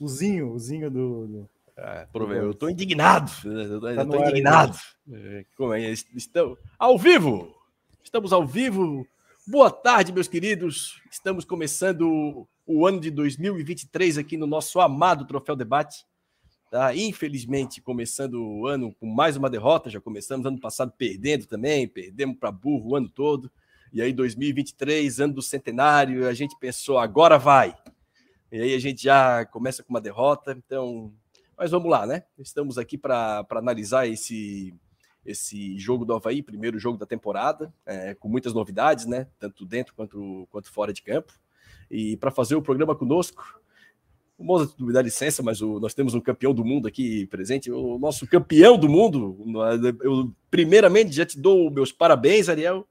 o Zinho, o Zinho do. do... É, eu tô indignado. Eu tô, tá eu tô indignado. É, como é? Estamos ao vivo. Estamos ao vivo. Boa tarde, meus queridos. Estamos começando o ano de 2023 aqui no nosso amado Troféu Debate. Tá? Infelizmente, começando o ano com mais uma derrota. Já começamos ano passado perdendo também, perdemos para burro o ano todo. E aí, 2023, ano do centenário, a gente pensou, agora vai. E aí a gente já começa com uma derrota. Então, mas vamos lá, né? Estamos aqui para analisar esse, esse jogo do Havaí, primeiro jogo da temporada, é, com muitas novidades, né? Tanto dentro quanto, quanto fora de campo. E para fazer o programa conosco, o Mozart me dá licença, mas o, nós temos um campeão do mundo aqui presente, o nosso campeão do mundo. Eu, primeiramente, já te dou meus parabéns, Ariel.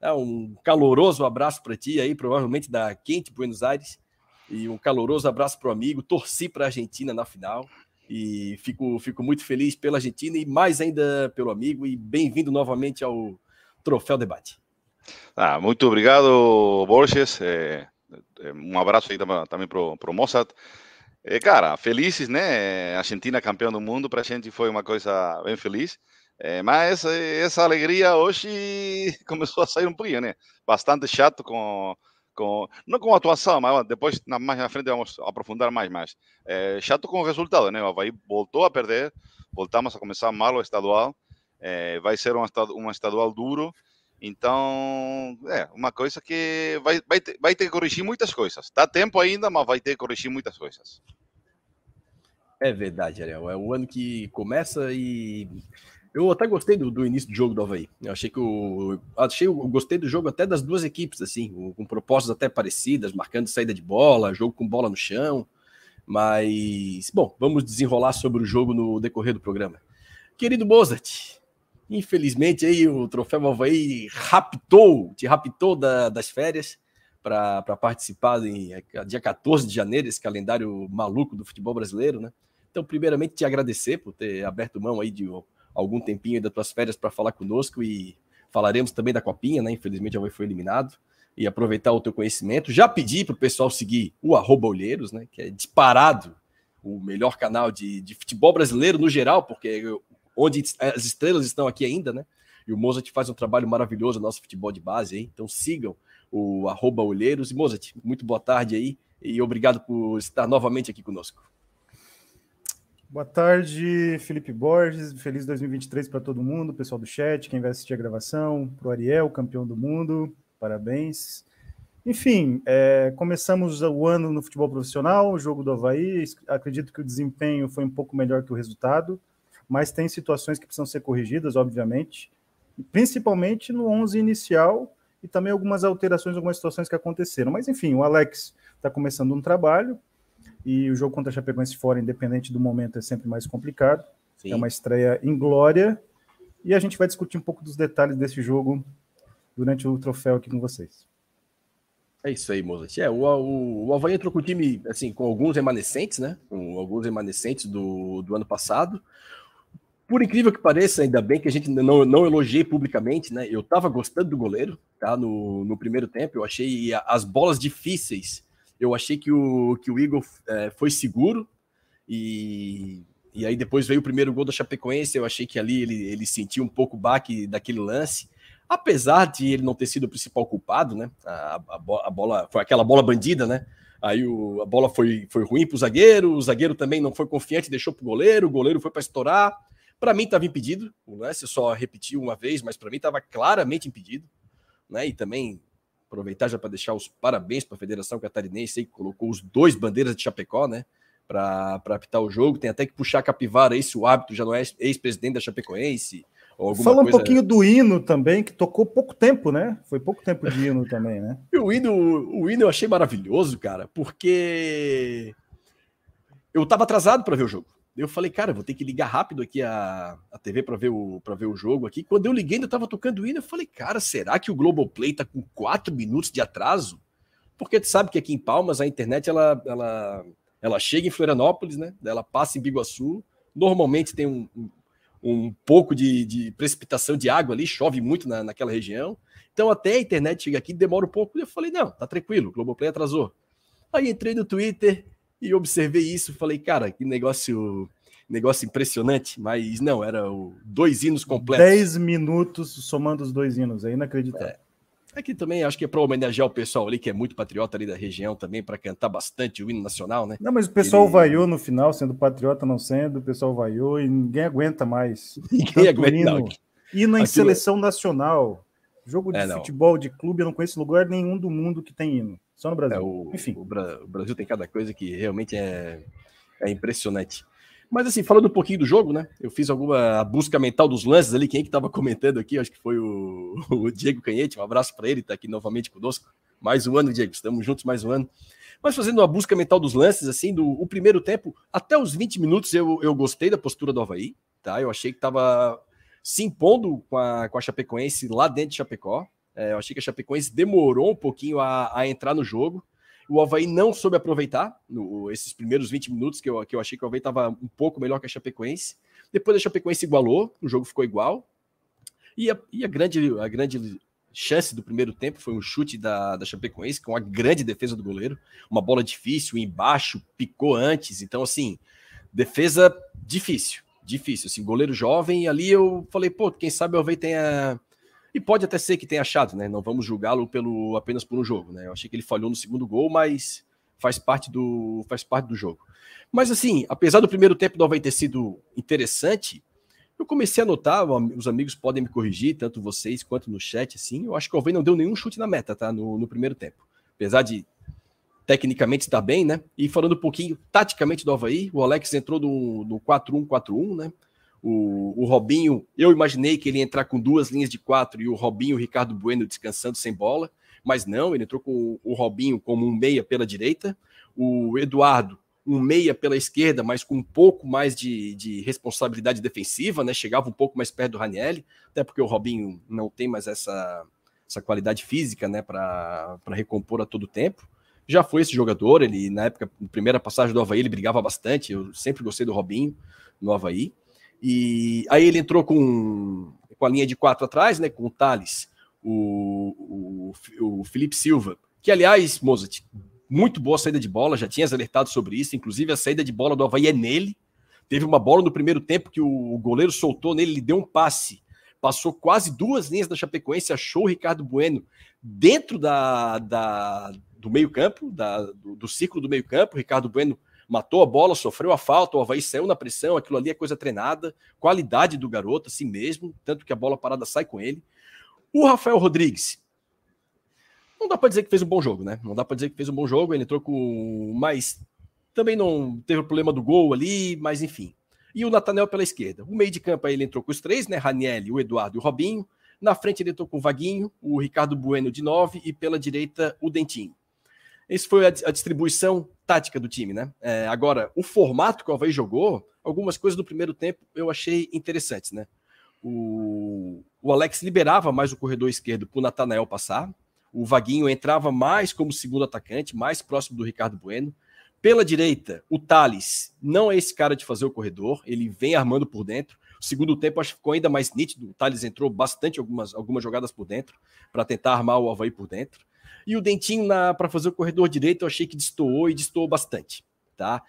É, um caloroso abraço para ti aí, provavelmente da quente Buenos Aires. E um caloroso abraço para o amigo. Torci para a Argentina na final e fico, fico muito feliz pela Argentina e mais ainda pelo amigo. E bem-vindo novamente ao Troféu Debate. Ah, muito obrigado, Borges. É, é, um abraço aí também para o Mozart. É, cara, felizes, né? Argentina campeão do mundo, para a gente foi uma coisa bem feliz. É, mas essa alegria hoje começou a sair um pouquinho, né? Bastante chato com com, não com a atuação, mas depois mais na frente vamos aprofundar mais, mas é, chato com o resultado, né? O Havaí voltou a perder, voltamos a começar mal o estadual, é, vai ser um, um estadual duro, então é uma coisa que vai, vai, ter, vai ter que corrigir muitas coisas. Dá tempo ainda, mas vai ter que corrigir muitas coisas. É verdade, Ariel. É o ano que começa e eu até gostei do, do, início do jogo do Havaí. Eu achei que o. Achei, eu gostei do jogo até das duas equipes, assim, com propostas até parecidas, marcando saída de bola, jogo com bola no chão. Mas, bom, vamos desenrolar sobre o jogo no decorrer do programa. Querido Mozart, infelizmente aí o troféu Havaí raptou, te raptou da, das férias para participar em é, dia 14 de janeiro, esse calendário maluco do futebol brasileiro, né? Então, primeiramente, te agradecer por ter aberto mão aí de algum tempinho das tuas férias para falar conosco e falaremos também da Copinha, né? Infelizmente já foi eliminado. E aproveitar o teu conhecimento. Já pedi para o pessoal seguir o arroba Olheiros, né? Que é disparado o melhor canal de, de futebol brasileiro no geral, porque onde as estrelas estão aqui ainda, né? E o Mozart faz um trabalho maravilhoso no nosso futebol de base aí. Então sigam o arroba Olheiros. E Mozart, muito boa tarde aí e obrigado por estar novamente aqui conosco. Boa tarde, Felipe Borges. Feliz 2023 para todo mundo, pessoal do chat, quem vai assistir a gravação, para o Ariel, campeão do mundo, parabéns. Enfim, é, começamos o ano no futebol profissional, o jogo do Havaí. Acredito que o desempenho foi um pouco melhor que o resultado, mas tem situações que precisam ser corrigidas, obviamente, principalmente no 11 inicial e também algumas alterações, algumas situações que aconteceram. Mas enfim, o Alex está começando um trabalho, e o jogo contra a Chapecoense fora, independente do momento, é sempre mais complicado. Sim. É uma estreia em glória. E a gente vai discutir um pouco dos detalhes desse jogo durante o troféu aqui com vocês. É isso aí, Mozart. É, o, o, o Havaí entrou com o time, assim, com alguns remanescentes, né? Com alguns remanescentes do, do ano passado. Por incrível que pareça, ainda bem que a gente não, não elogiei publicamente, né? Eu tava gostando do goleiro, tá? No, no primeiro tempo, eu achei as bolas difíceis eu achei que o, que o Igor é, foi seguro e, e aí depois veio o primeiro gol da Chapecoense. Eu achei que ali ele, ele sentiu um pouco o baque daquele lance. Apesar de ele não ter sido o principal culpado, né? A, a, a bola foi aquela bola bandida, né? Aí o, a bola foi, foi ruim para o zagueiro, o zagueiro também não foi confiante, deixou para o goleiro, o goleiro foi para estourar. Para mim estava impedido, o lance só repetiu uma vez, mas para mim estava claramente impedido. Né? E também aproveitar já para deixar os parabéns para a Federação Catarinense, que colocou os dois bandeiras de Chapecó, né? Para apitar o jogo. Tem até que puxar a capivara aí se o árbitro já não é ex-presidente da Chapecoense. Fala um coisa... pouquinho do hino também, que tocou pouco tempo, né? Foi pouco tempo de hino também, né? O hino, o hino eu achei maravilhoso, cara, porque eu estava atrasado para ver o jogo. Eu falei, cara, vou ter que ligar rápido aqui a, a TV para ver, o, ver o jogo aqui. Quando eu liguei, ainda tava tocando hino. Eu falei, cara, será que o Globoplay tá com quatro minutos de atraso? Porque tu sabe que aqui em Palmas a internet ela, ela, ela chega em Florianópolis, né? Ela passa em Biguaçu. Normalmente tem um, um, um pouco de, de, precipitação de água ali, chove muito na, naquela região. Então até a internet chega aqui demora um pouco. Eu falei, não, tá tranquilo, o Globoplay atrasou. Aí entrei no Twitter, E observei isso, falei, cara, que negócio negócio impressionante, mas não, era o dois hinos completos. Dez minutos somando os dois hinos, é inacreditável. É. Aqui também acho que é para homenagear o pessoal ali que é muito patriota ali da região também, para cantar bastante o hino nacional, né? Não, mas o pessoal Ele... vaiou no final, sendo patriota não sendo, o pessoal vaiou e ninguém aguenta mais. Ninguém aguenta. Hino, não. hino em Aquilo... seleção nacional. Jogo de é, futebol de clube, eu não conheço lugar nenhum do mundo que tem hino. Só no Brasil. É, o, Enfim. O, Bra o, Brasil tem cada coisa que realmente é, é impressionante. Mas assim, falando um pouquinho do jogo, né? Eu fiz alguma busca mental dos lances ali. Quem é que estava comentando aqui? Acho que foi o, o Diego Canhete. Um abraço para ele, está aqui novamente conosco. Mais um ano, Diego. Estamos juntos mais um ano. Mas fazendo uma busca mental dos lances, assim, do o primeiro tempo, até os 20 minutos eu, eu gostei da postura do Havaí, tá? Eu achei que estava se impondo com a, com a Chapecoense lá dentro de Chapecó. É, eu achei que a Chapecoense demorou um pouquinho a, a entrar no jogo. O Havaí não soube aproveitar no, esses primeiros 20 minutos, que eu, que eu achei que o Havaí estava um pouco melhor que a Chapecoense. Depois a Chapecoense igualou, o jogo ficou igual. E a, e a, grande, a grande chance do primeiro tempo foi um chute da, da Chapecoense, com a grande defesa do goleiro. Uma bola difícil, embaixo, picou antes. Então, assim, defesa difícil, difícil. Assim, goleiro jovem. E ali eu falei, pô, quem sabe o Havaí tenha e pode até ser que tenha achado, né? Não vamos julgá-lo pelo apenas por um jogo, né? Eu achei que ele falhou no segundo gol, mas faz parte do faz parte do jogo. Mas assim, apesar do primeiro tempo do Havaí ter sido interessante, eu comecei a notar, os amigos podem me corrigir, tanto vocês quanto no chat, assim, eu acho que o Havaí não deu nenhum chute na meta, tá? No, no primeiro tempo. Apesar de tecnicamente estar bem, né? E falando um pouquinho taticamente do Havaí, o Alex entrou no, no 4-1-4-1, né? O, o Robinho, eu imaginei que ele ia entrar com duas linhas de quatro e o Robinho e o Ricardo Bueno descansando sem bola, mas não, ele entrou com o Robinho como um meia pela direita, o Eduardo um meia pela esquerda, mas com um pouco mais de, de responsabilidade defensiva, né? Chegava um pouco mais perto do Ranielli, até porque o Robinho não tem mais essa, essa qualidade física, né, para recompor a todo tempo. Já foi esse jogador, ele na época, na primeira passagem do Havaí, ele brigava bastante, eu sempre gostei do Robinho no Havaí. E aí ele entrou com, com a linha de quatro atrás, né? Com o Thales, o, o, o Felipe Silva, que aliás, Mozart, muito boa saída de bola, já tinhas alertado sobre isso, inclusive a saída de bola do Havaí é nele. Teve uma bola no primeiro tempo que o goleiro soltou nele, ele deu um passe, passou quase duas linhas da Chapecoense, achou o Ricardo Bueno dentro da, da do meio-campo, do, do ciclo do meio-campo. Ricardo Bueno matou a bola, sofreu a falta, o Havaí saiu na pressão, aquilo ali é coisa treinada, qualidade do garoto, assim mesmo, tanto que a bola parada sai com ele. O Rafael Rodrigues, não dá para dizer que fez um bom jogo, né? Não dá para dizer que fez um bom jogo, ele entrou com. Mas também não teve o problema do gol ali, mas enfim. E o Natanel pela esquerda. O meio de campo aí ele entrou com os três, né? Raniel, o Eduardo e o Robinho. Na frente ele entrou com o Vaguinho, o Ricardo Bueno de nove e pela direita o Dentinho. Esse foi a, a distribuição tática do time, né? É, agora, o formato que o Havaí jogou, algumas coisas do primeiro tempo eu achei interessantes, né? O, o Alex liberava mais o corredor esquerdo para o Natanael passar. O Vaguinho entrava mais como segundo atacante, mais próximo do Ricardo Bueno. Pela direita, o Thales não é esse cara de fazer o corredor, ele vem armando por dentro. O segundo tempo acho que ficou ainda mais nítido. O Thales entrou bastante algumas, algumas jogadas por dentro para tentar armar o Havaí por dentro. E o Dentinho para fazer o corredor direito, eu achei que destoou e destoou bastante. Tá?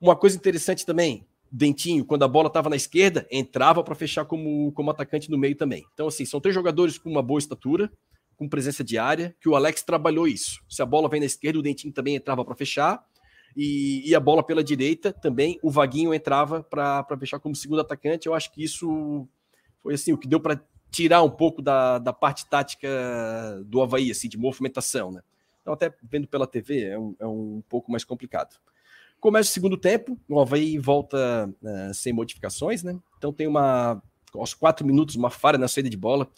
Uma coisa interessante também, Dentinho, quando a bola estava na esquerda, entrava para fechar como, como atacante no meio também. Então, assim, são três jogadores com uma boa estatura, com presença de área, que o Alex trabalhou isso. Se a bola vem na esquerda, o Dentinho também entrava para fechar. E, e, a bola pela direita também, o Vaguinho entrava para fechar como segundo atacante. Eu acho que isso foi assim o que deu para tirar um pouco da, da parte tática do Havaí, assim, de movimentação, né? Então, até vendo pela TV é um, é um pouco mais complicado. Começa o segundo tempo, o Havaí volta uh, sem modificações, né? Então tem uma, aos quatro minutos, uma falha na saída de bola.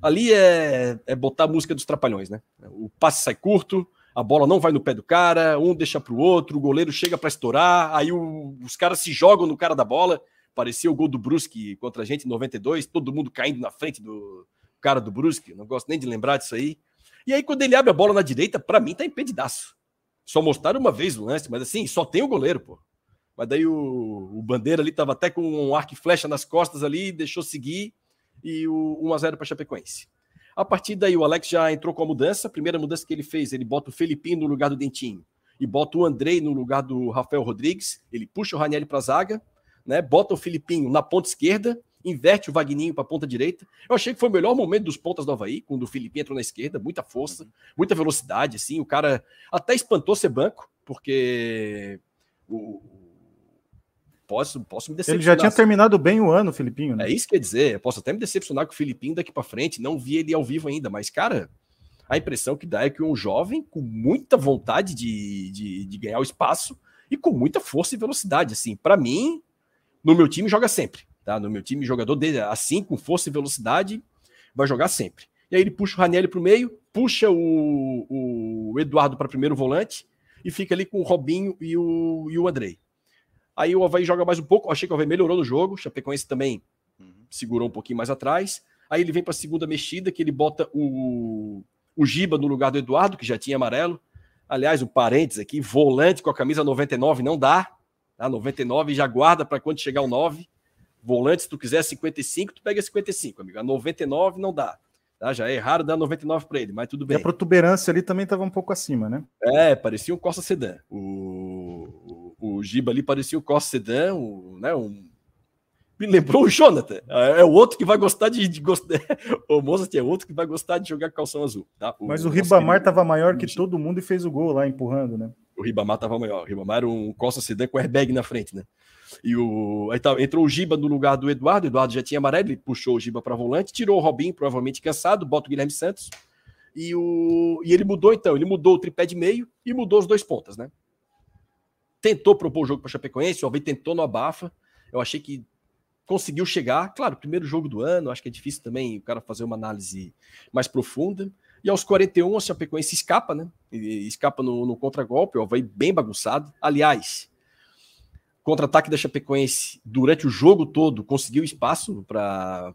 Ali é, é botar a música dos trapalhões, né? O passe sai curto, a bola não vai no pé do cara, um deixa para o outro, o goleiro chega para estourar, aí o, os caras se jogam no cara da bola Parecia o gol do Brusque contra a gente em 92, todo mundo caindo na frente do cara do Brusque. Não gosto nem de lembrar disso aí. E aí, quando ele abre a bola na direita, para mim tá impedidaço. Só mostraram uma vez o lance, mas assim, só tem o goleiro, pô. Mas daí o, o Bandeira ali tava até com um arco e flecha nas costas ali, deixou seguir e o 1x0 para Chapecoense. A partir daí, o Alex já entrou com a mudança. A primeira mudança que ele fez, ele bota o Felipinho no lugar do Dentinho. e bota o Andrei no lugar do Rafael Rodrigues, ele puxa o Raniel para a zaga, né? Bota o Filipinho na ponta esquerda, inverte o Vagninho para a ponta direita. Eu achei que foi o melhor momento dos pontas do Havaí, quando o Filipinho entrou na esquerda, muita força, muita velocidade, assim, o cara até espantou ser banco, porque o, posso, posso me decepcionar. Ele já tinha terminado bem o ano, Filipinho. Né? É isso que quer dizer. Eu posso até me decepcionar com o Filipinho daqui para frente. Não vi ele ao vivo ainda, mas, cara, a impressão que dá é que um jovem com muita vontade de, de, de ganhar o espaço e com muita força e velocidade. Assim, para mim, no meu time joga sempre. Tá? No meu time, jogador dele, assim, com força e velocidade, vai jogar sempre. E aí ele puxa o Raniel para o meio, puxa o, o Eduardo para primeiro volante e fica ali com o Robinho e o, e o Andrei. Aí o Havaí joga mais um pouco. Achei que o Havaí melhorou no jogo. O Chapecoense também uhum. segurou um pouquinho mais atrás. Aí ele vem para a segunda mexida, que ele bota o, o Giba no lugar do Eduardo, que já tinha amarelo. Aliás, o um parênteses aqui: volante com a camisa 99 não dá. Tá? 99 já guarda para quando chegar o 9. Volante, se tu quiser 55, tu pega 55, amigo. A 99 não dá. Tá? Já é raro dar 99 para ele, mas tudo bem. E a protuberância ali também estava um pouco acima, né? É, parecia um Costa Sedan. O, o, o Giba ali parecia um Costa Sedan, um, né, um... Me lembrou o Jonathan. É, é o outro que vai gostar de, de gostar. o Mozart é outro que vai gostar de jogar calção azul. Tá? O, Mas o Ribamar estava maior que todo mundo e fez o gol lá empurrando, né? O Ribamar estava maior. O Ribamar era um Costa Sedan com airbag na frente, né? E o, aí tá, entrou o Giba no lugar do Eduardo. O Eduardo já tinha amarelo, ele puxou o Giba para volante, tirou o Robinho, provavelmente cansado, bota o Guilherme Santos. E, o, e ele mudou então, ele mudou o tripé de meio e mudou os dois pontas, né? Tentou propor o jogo para Chapecoense, o Alvei tentou no abafa. Eu achei que conseguiu chegar. Claro, primeiro jogo do ano, acho que é difícil também o cara fazer uma análise mais profunda. E aos 41, a Chapecoense escapa, né? escapa no, no contragolpe, o Havaí bem bagunçado. Aliás, Contra-ataque da Chapecoense durante o jogo todo conseguiu espaço para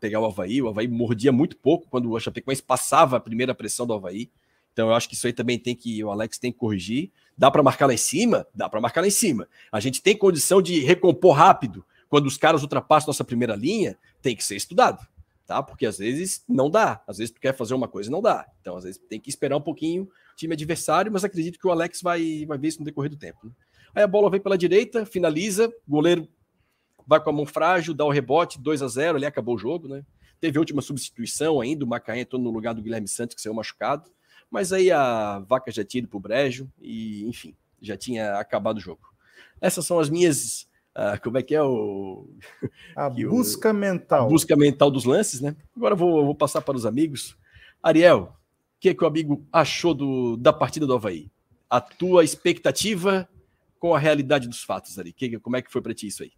pegar o Havaí. O Havaí mordia muito pouco quando a Chapecoense passava a primeira pressão do Havaí. Então eu acho que isso aí também tem que o Alex tem que corrigir. Dá para marcar lá em cima? Dá para marcar lá em cima. A gente tem condição de recompor rápido. Quando os caras ultrapassam nossa primeira linha, tem que ser estudado, tá? Porque às vezes não dá. Às vezes tu quer fazer uma coisa e não dá. Então às vezes tem que esperar um pouquinho time adversário, mas acredito que o Alex vai, vai ver isso no decorrer do tempo. Né? Aí a bola vem pela direita, finaliza, goleiro vai com a mão frágil, dá o rebote, 2 a 0 ali acabou o jogo, né? Teve a última substituição ainda, o Macaé entrou no lugar do Guilherme Santos, que saiu machucado. Mas aí a vaca já tinha ido pro brejo e, enfim, já tinha acabado o jogo. Essas são as minhas. Uh, como é que é o. A busca o, mental. A busca mental dos lances, né? Agora vou, vou passar para os amigos. Ariel, o que, é que o amigo achou do, da partida do Havaí? A tua expectativa com a realidade dos fatos ali? Que, como é que foi para ti isso aí?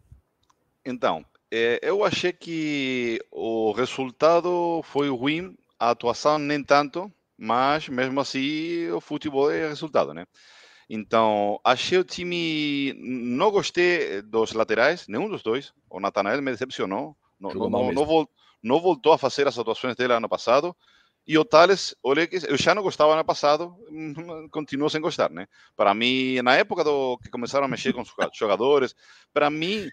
Então, é, eu achei que o resultado foi ruim, a atuação nem tanto, mas mesmo assim o futebol é resultado, né? Então, achei o time. Não gostei dos laterais, nenhum dos dois. O Natanael me decepcionou. Não, não, não, não, voltou a fazer as atuações dele ano passado. E o Thales, olha que eu já não gostava no passado, continuo sem gostar, né? Para mim, na época do que começaram a mexer com os jogadores, para mim,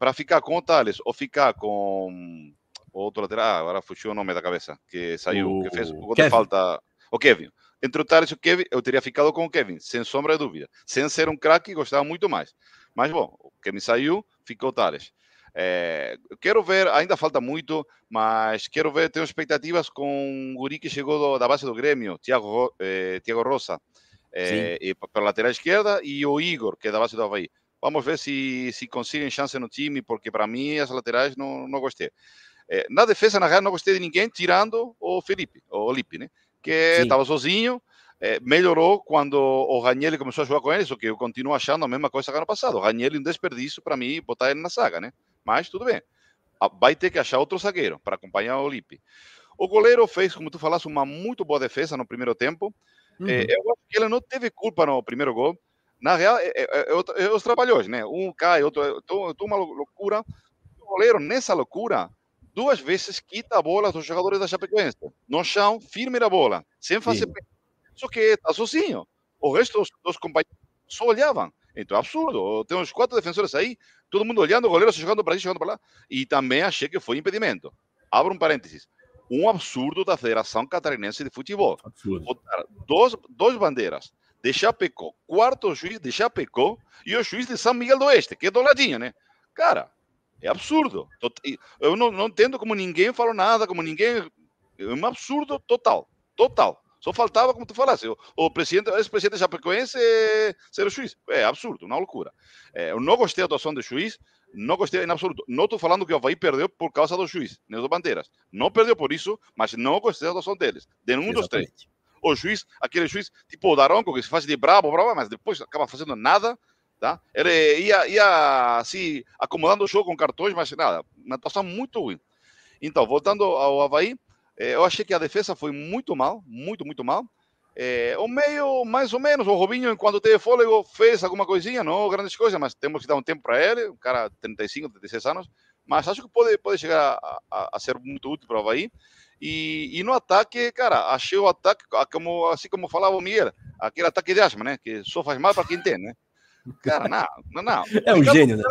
para ficar com o Thales ou ficar com outro lateral, ah, agora fugiu o nome da cabeça, que saiu, o... que fez o de falta, o Kevin. Entre o Thales e o Kevin, eu teria ficado com o Kevin, sem sombra de dúvida. Sem ser um craque, gostava muito mais. Mas, bom, o Kevin saiu, ficou o Thales. É, quero ver, ainda falta muito, mas quero ver, tenho expectativas com o guri que chegou do, da base do Grêmio, Tiago, eh, Tiago Rosa, eh, para a lateral esquerda, e o Igor, que é da base do Havaí. Vamos ver se, se conseguem chance no time, porque para mim as laterais não, não gostei. Eh, na defesa, na real, não gostei de ninguém, tirando o Felipe, o Lipe, né? Que estava sozinho, é, melhorou quando o Raniel começou a jogar com ele, só que eu continuo achando a mesma coisa que ano passado. O Raniel é um desperdício para mim botar ele na saga, né? Mas tudo bem. Vai ter que achar outro zagueiro para acompanhar o Lipe. O goleiro fez, como tu falaste, uma muito boa defesa no primeiro tempo. Uhum. É, eu acho que ele não teve culpa no primeiro gol. Na real, é, é, é os trabalhadores, né? Um cai, outro. Então, uma loucura. O goleiro, nessa loucura, duas vezes quita a bola dos jogadores da Chapecoense. No chão, firme a bola, sem fazer. Sim. Só que está sozinho. O resto dos, dos companheiros só olhavam. Então é absurdo. Tem uns quatro defensores aí, todo mundo olhando, o goleiro jogando para aí, jogando para lá. E também achei que foi impedimento. Abro um parênteses. Um absurdo da Federação Catarinense de Futebol. Absurdo. Botar dois, dois bandeiras de Chapecó, quarto juiz de Chapecó e o juiz de São Miguel do Oeste, que é do ladinho, né? Cara, é absurdo. Eu não, não entendo como ninguém falou nada, como ninguém. É um absurdo total. Total. Só faltava, como tu falasse, o, o presidente, ex-presidente Chapecoense ser o juiz. É absurdo, uma loucura. É, eu não gostei da atuação do juiz, não gostei em absoluto. Não estou falando que o Havaí perdeu por causa do juiz, nem do Bandeiras. Não perdeu por isso, mas não gostei da atuação deles. De um dos três. O juiz, aquele juiz tipo o Daronco, que se faz de brabo, bravo, mas depois acaba fazendo nada. Tá? Ele ia, ia se acomodando o jogo com cartões, mas nada, uma atuação muito ruim. Então, voltando ao Havaí, é, eu achei que a defesa foi muito mal, muito, muito mal. É, o meio, mais ou menos, o Robinho, enquanto teve fôlego, fez alguma coisinha, não grandes coisas, mas temos que dar um tempo para ele, um cara 35, 36 anos, mas acho que pode, pode chegar a, a, a ser muito útil para o Havaí. E, e, no ataque, cara, achei o ataque, como, assim como falava o Miguel, aquele ataque de asma, né? Que só faz mal para quem tem, né? Cara, não, não, não. É um gênio, né?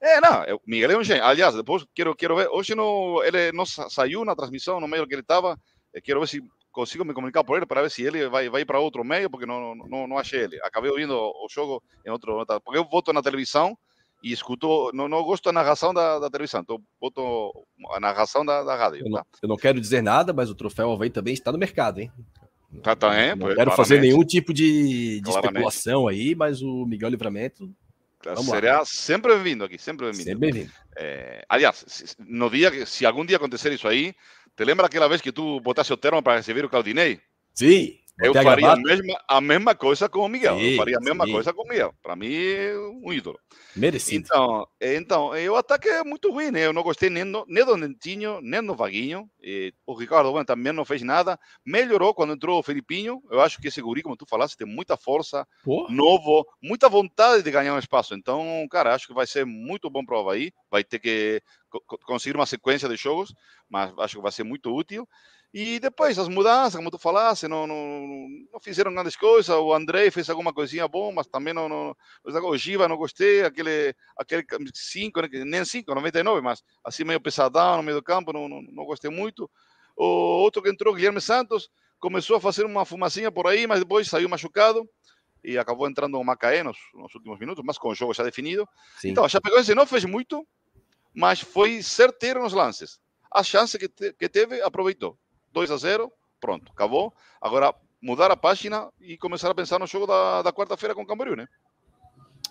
É, não, o Miguel é um gênio. Aliás, depois quero, quero ver. Hoje não, ele não saiu na transmissão, no meio que ele estava. Quero ver se consigo me comunicar por ele para ver se ele vai, vai para outro meio, porque não, não, não achei ele. Acabei ouvindo o jogo em outro. Porque eu voto na televisão e escuto. Não, não gosto da narração da, da televisão, então voto a narração da, da rádio. Eu não, tá? eu não quero dizer nada, mas o troféu Havaí também está no mercado, hein? Tá, tá, é, não quero fazer nenhum tipo de, de especulação aí, mas o Miguel Livramento Será sempre bem-vindo aqui, sempre bem-vindo. Sempre bem-vindo. É, aliás, no dia, se algum dia acontecer isso aí, te lembra aquela vez que tu botasse o termo para receber o Claudinei? Sim. Eu faria a mesma, a mesma coisa com o Miguel. Sim, eu faria a mesma sim. coisa com o Miguel. Para mim, um ídolo. Merecido. Então, então o ataque é muito ruim, né? Eu não gostei nem, no, nem do Nentinho, nem do Vaguinho. E o Ricardo bueno, também não fez nada. Melhorou quando entrou o Felipinho. Eu acho que esse guri, como tu falaste, tem muita força, Porra. novo, muita vontade de ganhar um espaço. Então, cara, acho que vai ser muito bom para o Havaí. Vai ter que conseguir uma sequência de jogos, mas acho que vai ser muito útil. E depois as mudanças, como tu falaste, não, não, não fizeram grandes coisas. O André fez alguma coisinha bom, mas também não. não o Giva não gostei, aquele, aquele 5, nem 5, 99, mas assim meio pesadão no meio do campo, não, não, não gostei muito. O outro que entrou, Guilherme Santos, começou a fazer uma fumacinha por aí, mas depois saiu machucado e acabou entrando o Macaé nos, nos, últimos minutos, mas com o jogo já definido. Sim. Então, a Chapecoense não fez muito, mas foi certeiro nos lances. A chance que, te, que teve, aproveitou. 2 a 0, pronto, acabou. Agora mudar a página e começar a pensar no jogo da, da quarta-feira com o Camboriú, né?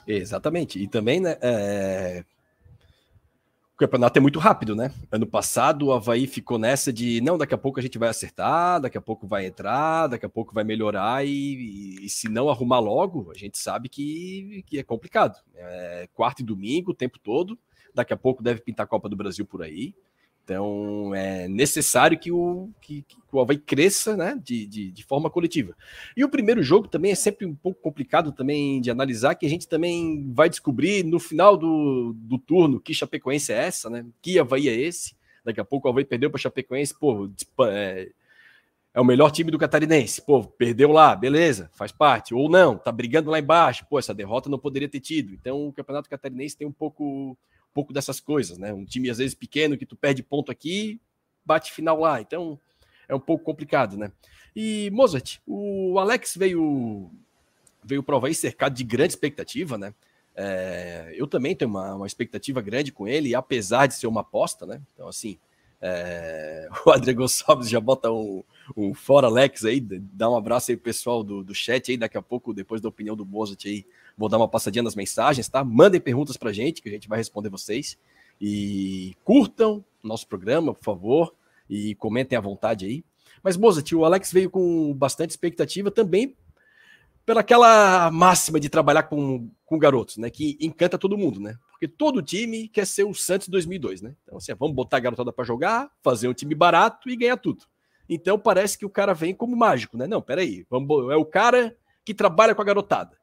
Exatamente. E também, né? É... O campeonato é muito rápido, né? Ano passado o Havaí ficou nessa de não, daqui a pouco a gente vai acertar, daqui a pouco vai entrar, daqui a pouco vai melhorar, e, e, e se não arrumar logo, a gente sabe que, que é complicado. É quarto e domingo o tempo todo, daqui a pouco deve pintar a Copa do Brasil por aí. Então é necessário que o, que, que o Havaí cresça né, de, de, de, forma coletiva. E o primeiro jogo também é sempre um pouco complicado também de analisar, que a gente também vai descobrir no final do, do turno que Chapecoense é essa, né? Que Havaí é esse. Daqui a pouco o Havaí perdeu para Chapecoense, pô, é, é, o melhor time do catarinense. Pô, perdeu lá, beleza, faz parte. Ou não, tá brigando lá embaixo. Pô, essa derrota não poderia ter tido. Então o campeonato catarinense tem um pouco pouco dessas coisas, né? Um time às vezes pequeno que tu perde ponto aqui, bate final lá. Então é um pouco complicado, né? E Mozart, o Alex veio veio prova aí cercado de grande expectativa, né? É, eu também tenho uma, uma expectativa grande com ele, apesar de ser uma aposta, né? Então, assim, é, o Adriano Gonçalves já bota um, um fora Alex aí, dá um abraço aí pessoal do, do chat aí, daqui a pouco, depois da opinião do Mozart aí, Vou dar uma passadinha nas mensagens, tá? Mandem perguntas pra gente, que a gente vai responder vocês. E curtam nosso programa, por favor, e comentem à vontade aí. Mas, Mozart, o Alex veio com bastante expectativa também pelaquela máxima de trabalhar com, com garotos, né? Que encanta todo mundo, né? Porque todo time quer ser o Santos 2002, né? Então, assim, vamos botar a garotada para jogar, fazer um time barato e ganhar tudo. Então, parece que o cara vem como mágico, né? Não, peraí, vamos, é o cara que trabalha com a garotada.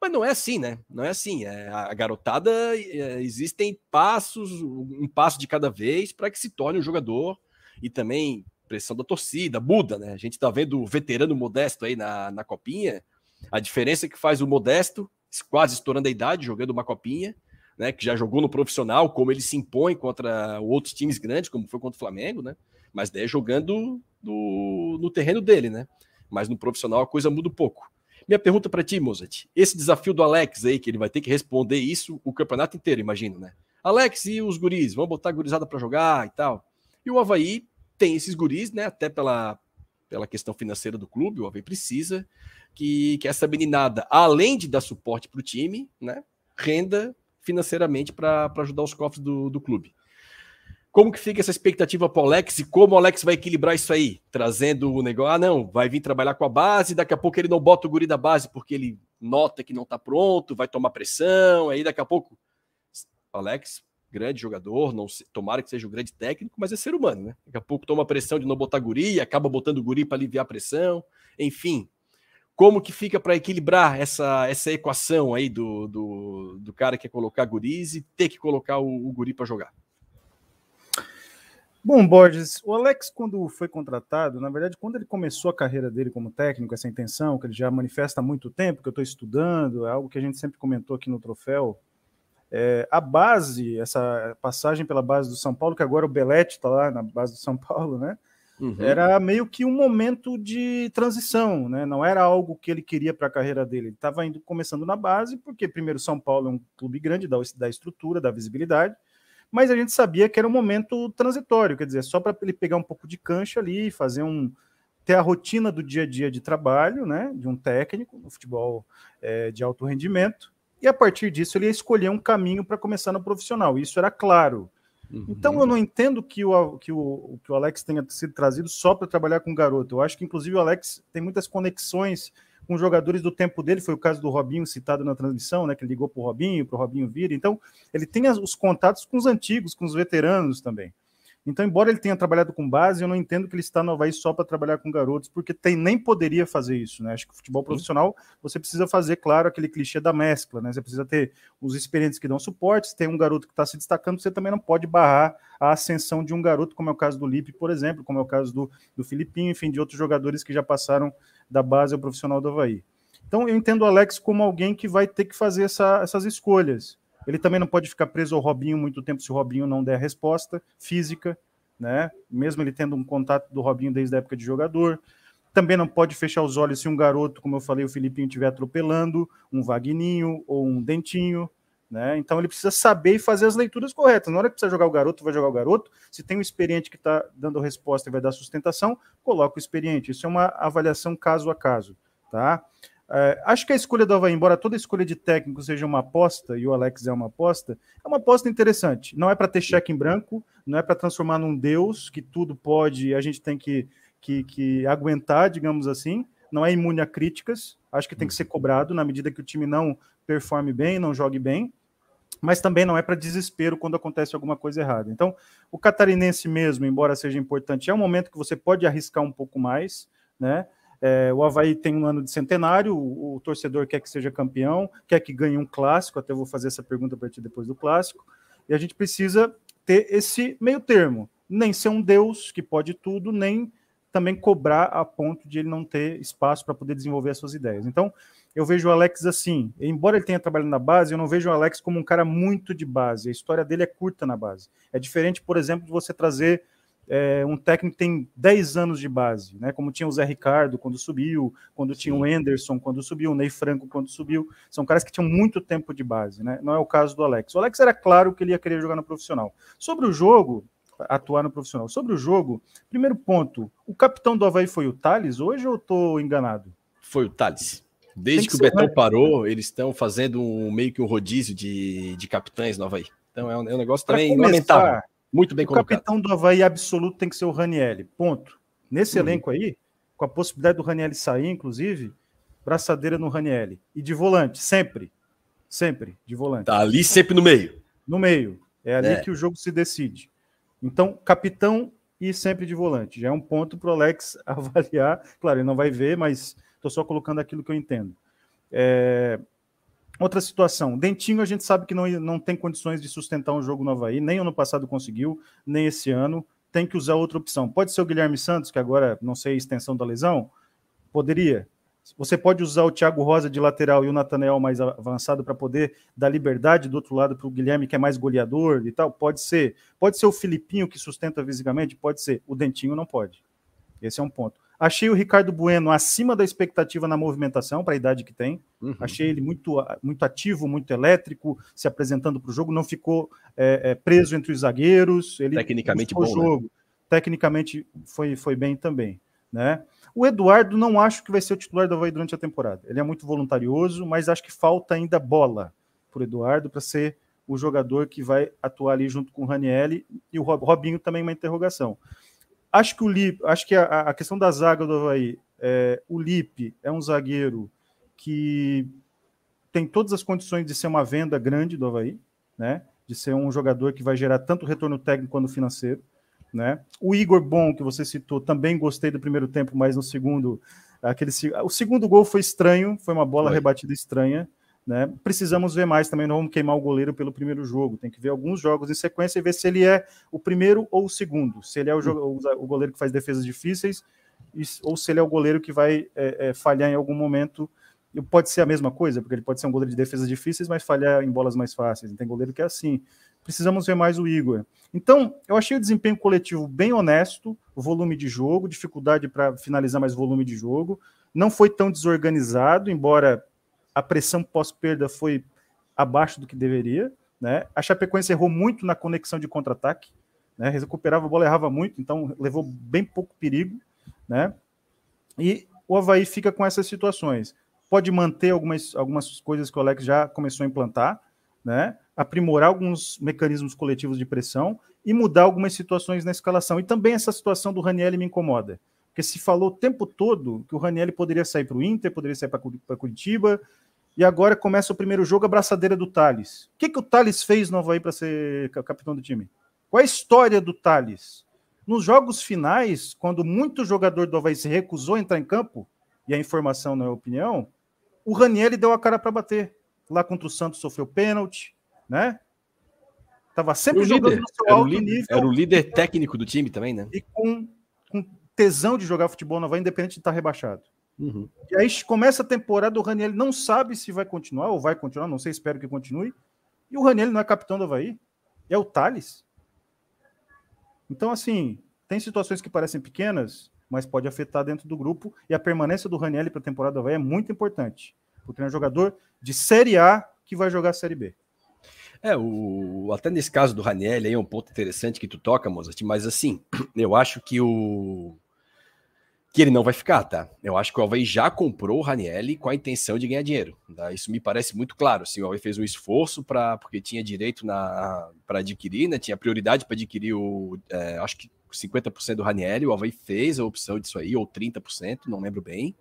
Mas não é assim, né? Não é assim. É, a garotada é, existem passos, um passo de cada vez para que se torne um jogador e também pressão da torcida, muda, né? A gente tá vendo o veterano modesto aí na, na copinha, a diferença que faz o modesto, quase estourando a idade, jogando uma copinha, né? Que já jogou no profissional, como ele se impõe contra outros times grandes, como foi contra o Flamengo, né? Mas daí jogando no, no terreno dele, né? Mas no profissional a coisa muda um pouco. minha pergunta para ti, Mozart, esse desafio do Alex aí, que ele vai ter que responder isso o campeonato inteiro, imagino, né? Alex e os guris, vamos botar a gurizada para jogar e tal. E o Havaí tem esses guris, né? Até pela, pela questão financeira do clube, o Havaí precisa que, que essa meninada, além de dar suporte para o time, né? Renda financeiramente para ajudar os cofres do, do clube. Como que fica essa expectativa para o Alex e como o Alex vai equilibrar isso aí? Trazendo o negócio, ah, não, vai vir trabalhar com a base, daqui a pouco ele não bota o guri da base porque ele nota que não está pronto, vai tomar pressão, aí daqui a pouco. Alex, grande jogador, não tomara que seja um grande técnico, mas é ser humano, né? Daqui a pouco toma pressão de não botar guri, acaba botando guri para aliviar a pressão, enfim. Como que fica para equilibrar essa, essa equação aí do, do, do cara que quer colocar guris e ter que colocar o, o guri para jogar? Bom, Borges, o Alex, quando foi contratado, na verdade, quando ele começou a carreira dele como técnico, essa intenção, que ele já manifesta há muito tempo, que eu estou estudando, é algo que a gente sempre comentou aqui no troféu. É, a base, essa passagem pela base do São Paulo, que agora o Belete está lá na base do São Paulo, né? Uhum. Era meio que um momento de transição, né? Não era algo que ele queria para a carreira dele. Ele estava começando na base, porque primeiro São Paulo é um clube grande, da, da estrutura, da visibilidade mas a gente sabia que era um momento transitório, quer dizer, só para ele pegar um pouco de cancha ali, fazer um ter a rotina do dia a dia de trabalho, né, de um técnico no futebol é, de alto rendimento, e a partir disso ele ia escolher um caminho para começar no profissional. Isso era claro. Uhum. Então eu não entendo que o, que, o, que o Alex tenha sido trazido só para trabalhar com garoto. Eu acho que inclusive o Alex tem muitas conexões com jogadores do tempo dele, foi o caso do Robinho citado na transmissão, né, que ligou para o Robinho, para o Robinho vir. Então, ele tem os contatos com os antigos, com os veteranos também. Então, embora ele tenha trabalhado com base, eu não entendo que ele está no Havaí só para trabalhar com garotos, porque tem, nem poderia fazer isso, né? Acho que futebol profissional você precisa fazer, claro, aquele clichê da mescla, né? Você precisa ter os experientes que dão suporte, se tem um garoto que está se destacando, você também não pode barrar a ascensão de um garoto, como é o caso do Lipe, por exemplo, como é o caso do, do Filipinho, enfim, de outros jogadores que já passaram da base ao profissional do Havaí. Então, eu entendo o Alex como alguém que vai ter que fazer essa, essas escolhas. Ele também não pode ficar preso ao Robinho muito tempo se o Robinho não der resposta física, né? Mesmo ele tendo um contato do Robinho desde a época de jogador. Também não pode fechar os olhos se um garoto, como eu falei, o Filipinho estiver atropelando, um Vagninho ou um Dentinho. Né? Então ele precisa saber e fazer as leituras corretas. Na hora que precisa jogar o garoto, vai jogar o garoto. Se tem um experiente que está dando resposta e vai dar sustentação, coloca o experiente. Isso é uma avaliação caso a caso. Tá? É, acho que a escolha do Havaí, embora toda escolha de técnico seja uma aposta, e o Alex é uma aposta, é uma aposta interessante. Não é para ter cheque em branco, não é para transformar num Deus que tudo pode e a gente tem que, que, que aguentar, digamos assim. Não é imune a críticas, acho que tem que ser cobrado na medida que o time não performe bem, não jogue bem mas também não é para desespero quando acontece alguma coisa errada. Então, o catarinense mesmo, embora seja importante, é um momento que você pode arriscar um pouco mais, né? É, o Havaí tem um ano de centenário, o, o, torcedor quer que seja campeão, quer que ganhe um clássico, até vou fazer essa pergunta para ti depois do clássico, e a gente precisa ter esse meio termo, nem ser um Deus que pode tudo, nem também cobrar a ponto de ele não ter espaço para poder desenvolver as suas ideias. Então, eu vejo o Alex assim, embora ele tenha trabalhado na base, eu não vejo o Alex como um cara muito de base. A história dele é curta na base. É diferente, por exemplo, de você trazer é, um técnico tem 10 anos de base, né? Como tinha o Zé Ricardo quando subiu, quando tinha o Anderson quando subiu, o Ney Franco quando subiu. São caras que tinham muito tempo de base, né? Não é o caso do Alex. O Alex era claro que ele ia querer jogar no profissional. Sobre o jogo, atuar no profissional. Sobre o jogo, primeiro ponto, o capitão do Havaí foi o Thales hoje ou eu estou enganado? Foi o Thales. Desde que, que, o Betão né? parou, eles estão fazendo um, meio que um rodízio de, de capitães no Havaí. Então é um, é um negócio também começar, lamentável. Muito bem o colocado. O capitão do Havaí absoluto tem que ser o Ranielli. Ponto. Nesse uhum. elenco aí, com a possibilidade do Ranielli sair, inclusive, braçadeira no Ranielli. E de volante, sempre. Sempre, de volante. Tá ali sempre no meio. No meio. É ali é. que o jogo se decide. Então, capitão e sempre de volante. Já é um ponto para o Alex avaliar. Claro, ele não vai ver, mas Estou só colocando aquilo que eu entendo. É... Outra situação, Dentinho a gente sabe que não, não tem condições de sustentar um jogo no Havaí, nem ano passado conseguiu, nem esse ano, tem que usar outra opção. Pode ser o Guilherme Santos, que agora não sei a extensão da lesão? Poderia. Você pode usar o Thiago Rosa de lateral e o Nathaniel mais avançado para poder dar liberdade do outro lado para o Guilherme, que é mais goleador e tal? Pode ser. Pode ser o Filipinho que sustenta fisicamente? Pode ser. O Dentinho não pode. Esse é um ponto. Achei o Ricardo Bueno acima da expectativa na movimentação, para a idade que tem. Uhum. Achei ele muito, muito ativo, muito elétrico, se apresentando para o jogo, não ficou é, é, preso entre os zagueiros. Ele Tecnicamente bom, né? jogo. Né? Tecnicamente foi, foi bem também. Né? O Eduardo não acho que vai ser o titular do Havaí durante a temporada. Ele é muito voluntarioso, mas acho que falta ainda bola para o Eduardo para ser o jogador que vai atuar ali junto com o Ranielli e o Robinho também uma interrogação. Acho que o Lipe, acho que a, a, questão da zaga do Havaí, é, o Lipe é um zagueiro que tem todas as condições de ser uma venda grande do Havaí, né? De ser um jogador que vai gerar tanto retorno técnico quanto financeiro, né? O Igor Bom, que você citou, também gostei do primeiro tempo, mas no segundo, aquele o segundo gol foi estranho, foi uma bola foi. rebatida estranha, né? Precisamos ver mais também, não vamos queimar o goleiro pelo primeiro jogo. Tem que ver alguns jogos em sequência e ver se ele é o primeiro ou o segundo. Se ele é o, o goleiro que faz defesas difíceis ou se ele é o goleiro que vai é, é, falhar em algum momento. Pode ser a mesma coisa, porque ele pode ser um goleiro de defesas difíceis, mas falhar em bolas mais fáceis. Tem goleiro que é assim. Precisamos ver mais o Igor. Então, eu achei o desempenho coletivo bem honesto, volume de jogo, dificuldade para finalizar mais volume de jogo. Não foi tão desorganizado, embora a pressão pós-perda foi abaixo do que deveria. Né? A Chapecoense errou muito na conexão de contra-ataque, né? recuperava a bola, errava muito, então levou bem pouco perigo. Né? E o Havaí fica com essas situações. Pode manter algumas, algumas coisas que o Alex já começou a implantar, né? aprimorar alguns mecanismos coletivos de pressão e mudar algumas situações na escalação. E também essa situação do Raniel me incomoda. Porque se falou o tempo todo que o Raniel poderia sair para o Inter, poderia sair para Curitiba, e agora começa o primeiro jogo, a braçadeira do Thales. O que, que o Thales fez no Havaí para ser capitão do time? Qual é a história do Thales? Nos jogos finais, quando muito jogador do Havaí se recusou a entrar em campo, e a informação não é opinião, o Raniel deu a cara para bater. Lá contra o Santos sofreu pênalti, né? Tava sempre jogando líder. no seu era alto líder, nível. Era o líder técnico do time também, né? E com tesão de jogar futebol no Havaí, independente de estar rebaixado. Uhum. E aí começa a temporada, o Raniel não sabe se vai continuar ou vai continuar, não sei, espero que continue. E o Raniel não é capitão do Havaí, é o Thales. Então, assim, tem situações que parecem pequenas, mas pode afetar dentro do grupo. E a permanência do Raniel para a temporada do Havaí é muito importante, porque é um jogador de Série A que vai jogar Série B. É, o, até nesse caso do Raniel aí é um ponto interessante que tu toca, Mozart, mas assim, eu acho que o que ele não vai ficar, tá? Eu acho que o Havaí já comprou o Ranielli com a intenção de ganhar dinheiro. Tá? Isso me parece muito claro. Assim, o Havaí fez um esforço para porque tinha direito para adquirir, né? Tinha prioridade para adquirir o é, acho que 50% do Ranielli. O Havaí fez a opção disso aí, ou 30%, não lembro bem.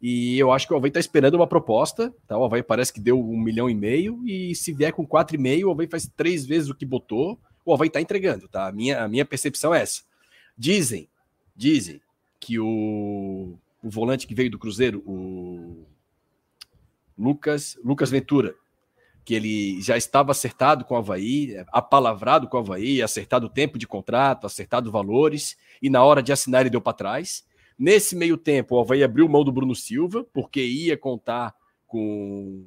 E eu acho que o Havaí está esperando uma proposta. Tá? O Havaí parece que deu um milhão e meio, e se vier com quatro e meio, o Havaí faz três vezes o que botou. O Havaí está entregando, tá? A minha, a minha percepção é essa. Dizem, dizem que o, o volante que veio do Cruzeiro, o Lucas, Lucas Ventura, que ele já estava acertado com o Havaí, apalavrado com o Havaí, acertado o tempo de contrato, acertado valores, e na hora de assinar ele deu para trás. Nesse meio tempo, o Havaí abriu mão do Bruno Silva, porque ia contar com,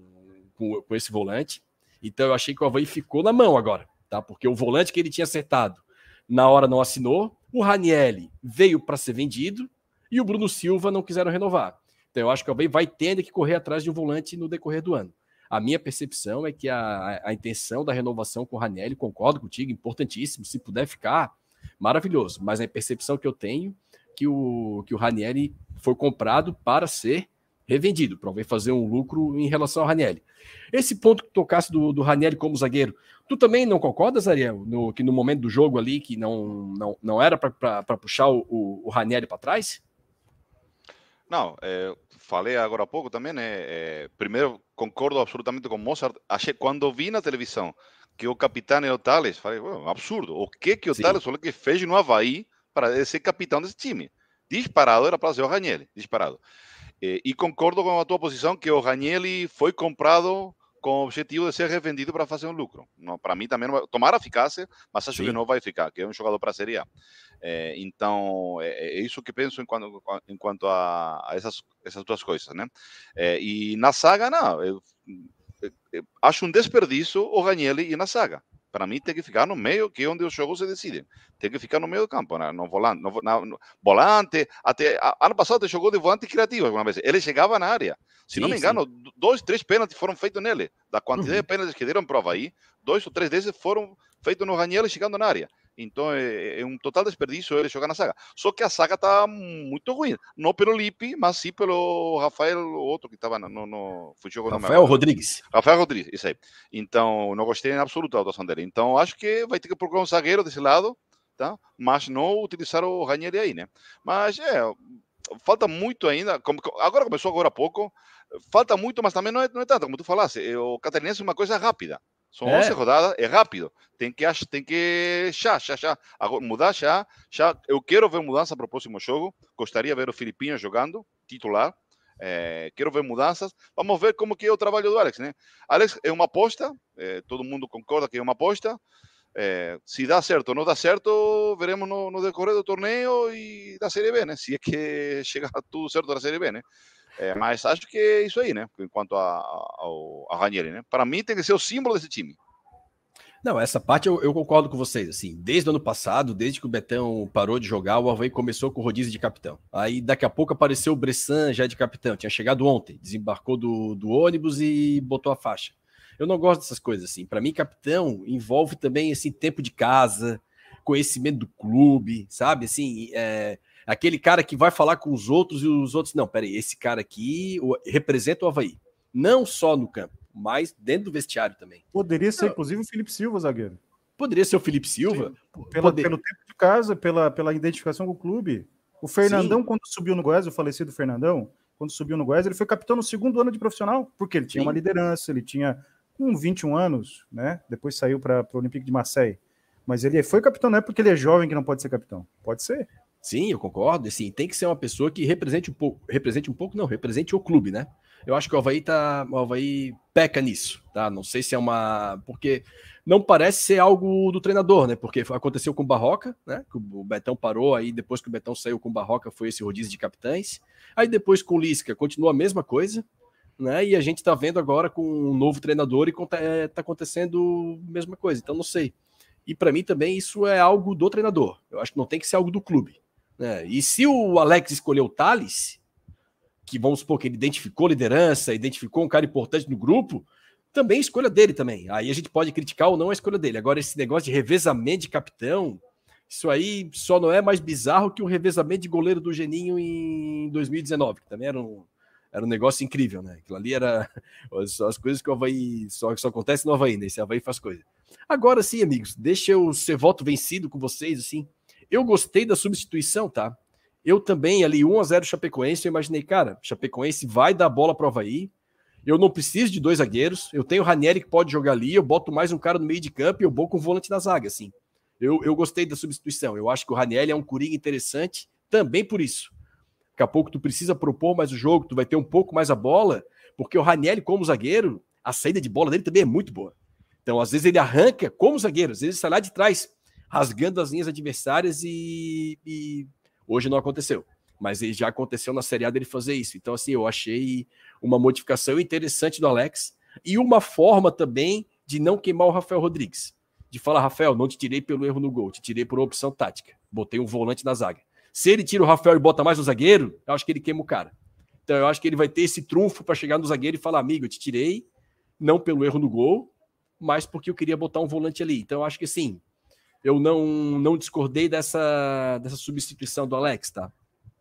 com, com esse volante. Então eu achei que o Havaí ficou na mão agora, tá? Porque o volante que ele tinha acertado na hora não assinou, o Ranielli veio para ser vendido e o Bruno Silva não quiseram renovar. Então eu acho que o Havaí vai tendo que correr atrás de um volante no decorrer do ano. A minha percepção é que a, a, intenção da renovação com o Ranielli, concordo contigo, importantíssimo, se puder ficar, maravilhoso. Mas a percepção que eu tenho que o que o Ranielli foi comprado para ser revendido, para fazer um lucro em relação ao Ranielli. Esse ponto que tocasse do, do Ranielli como zagueiro, tu também não concordas, Ariel, no, que no momento do jogo ali, que não, não, não era para puxar o, o, o Ranielli para trás? Não, é, falei agora há pouco também, né? É, primeiro, concordo absolutamente com Mozart. Achei, quando vi na televisão que o capitão é o Thales, falei, absurdo. O que que o Sim. Thales falou que fez no Havaí para ser capitão desse time? Disparado era para ser o Ranieri, disparado. Eh, e concordo com a tua posição que o Ranieri foi comprado com o objetivo de ser revendido para fazer um lucro. Para mim também, não, tomara ficasse, mas acho Sim. que não vai ficar, que é um jogador para a Série A. É, então, é, é, isso que penso enquanto, enquanto a, a essas, essas duas coisas, né? É, e na saga, não, eu, eu, eu acho um desperdício o Ranieri ir na saga. Para mim tem que ficar no meio, que é onde os jogos se decidem. Tem que ficar no meio do campo, né? no volante, no, na, no volante. Até a, ano passado jogou de volante criativo alguma vez. Ele chegava na área. Se sim, não me engano, sim. dois, três pênaltis foram feitos nele. Da quantidade uhum. de pênaltis que deram prova aí, dois ou três desses foram feitos no Raniel chegando na área. Então é, é, um total desperdício ele jogar na saga. Só que a saga tá muito ruim. Não pelo Lipe, mas sim pelo Rafael, outro que estava no, no futebol. Rafael Rodrigues. Rafael Rodrigues, isso aí. Então, não gostei em absoluto da atuação dele. Então, acho que vai ter que procurar um zagueiro desse lado, tá? Mas não utilizar o Ranieri aí, né? Mas é, falta muito ainda. Agora começou agora há pouco. Falta muito, mas também não é, não é tanto, como tu falaste. O catarinense é uma coisa rápida. São é. 11 rodadas, é rápido. Tem que, tem que já, já, já. Agora, mudar já, já. Eu quero ver mudança para o próximo jogo. Gostaria de ver o Filipinho jogando, titular. É, quero ver mudanças. Vamos ver como que é o trabalho do Alex, né? Alex é uma aposta, é, todo mundo concorda que é uma aposta. É, se dá certo ou não dá certo, veremos no, no decorrer do torneio e da Série B, né? Se é que chega tudo certo da Série B, né? É, mas acho que é isso aí, né? Enquanto a, a, a Ranieri, né? Para mim tem que ser o símbolo desse time. Não, essa parte eu, eu, concordo com vocês. Assim, desde o ano passado, desde que o Betão parou de jogar, o Havaí começou com o rodízio de capitão. Aí daqui a pouco apareceu o Bressan já de capitão. Tinha chegado ontem, desembarcou do, do ônibus e botou a faixa. Eu não gosto dessas coisas assim. Para mim, capitão envolve também assim tempo de casa, conhecimento do clube, sabe? Assim, é, aquele cara que vai falar com os outros e os outros, não, peraí, esse cara aqui representa o Havaí. Não só no campo, mas dentro do vestiário também. Poderia ser, inclusive, o Felipe Silva, zagueiro. Poderia ser o Felipe Silva. Pela. Pelo tempo de casa, pela, pela identificação com o clube. O Fernandão, Sim. quando subiu no Goiás, o falecido Fernandão, quando subiu no Goiás, ele foi capitão no segundo ano de profissional, porque ele tinha Sim. uma liderança, ele tinha com 21 anos, né? Depois saiu para o Olympique de Marseille. Mas ele foi capitão, não é porque ele é jovem que não pode ser capitão. Pode ser. Sim, eu concordo. Assim, tem que ser uma pessoa que represente um pouco, represente um pouco, não, represente o clube, né? Eu acho que o Havaí tá. O Havaí peca nisso, tá? Não sei se é uma. Porque não parece ser algo do treinador, né? Porque aconteceu com o Barroca, né? Que o Betão parou, aí depois que o Betão saiu com o Barroca foi esse rodízio de capitães. Aí depois com o Lisca continua a mesma coisa, né? E a gente tá vendo agora com um novo treinador e é, tá acontecendo a mesma coisa. Então não sei. E para mim também isso é algo do treinador. Eu acho que não tem que ser algo do clube. Né? E se o Alex escolheu o Thales, que vamos supor que ele identificou liderança, identificou um cara importante no grupo, também escolha dele também. Aí a gente pode criticar ou não a escolha dele. Agora, esse negócio de revezamento de capitão, isso aí só não é mais bizarro que o revezamento de goleiro do Geninho em 2019, que também era um, era um negócio incrível, né? Aquilo ali era as, as coisas que o Havaí só, só acontece no Havaí, né? Esse Havaí faz coisa. Agora sim, amigos, deixa eu ser voto vencido com vocês, assim. Eu gostei da substituição, tá? Eu também, ali, 1 a 0 Chapecoense, eu imaginei, cara, Chapecoense vai dar bola para o Havaí. Eu não preciso de dois zagueiros. Eu tenho o Ranieri que pode jogar ali. Eu boto mais um cara no meio de campo e eu vou com o volante na zaga, assim. Eu, eu gostei da substituição. Eu acho que o Ranieri é um coringa interessante também por isso. Daqui a pouco tu precisa propor mais o jogo, tu vai ter um pouco mais a bola, porque o Ranieri, como zagueiro, a saída de bola dele também é muito boa. Então, às vezes, ele arranca como zagueiro, às vezes ele sai lá de trás, rasgando as linhas adversárias e, e hoje não aconteceu. Mas já aconteceu na Série A dele fazer isso. Então, assim, eu achei uma modificação interessante do Alex e uma forma também de não queimar o Rafael Rodrigues. De falar, Rafael, não te tirei pelo erro no gol, te tirei por opção tática. Botei um volante na zaga. Se ele tira o Rafael e bota mais um zagueiro, eu acho que ele queima o cara. Então, eu acho que ele vai ter esse trunfo para chegar no zagueiro e falar, amigo, eu te tirei, não pelo erro no gol, mas porque eu queria botar um volante ali. Então, eu acho que sim, eu não, não discordei dessa, dessa substituição do Alex, tá?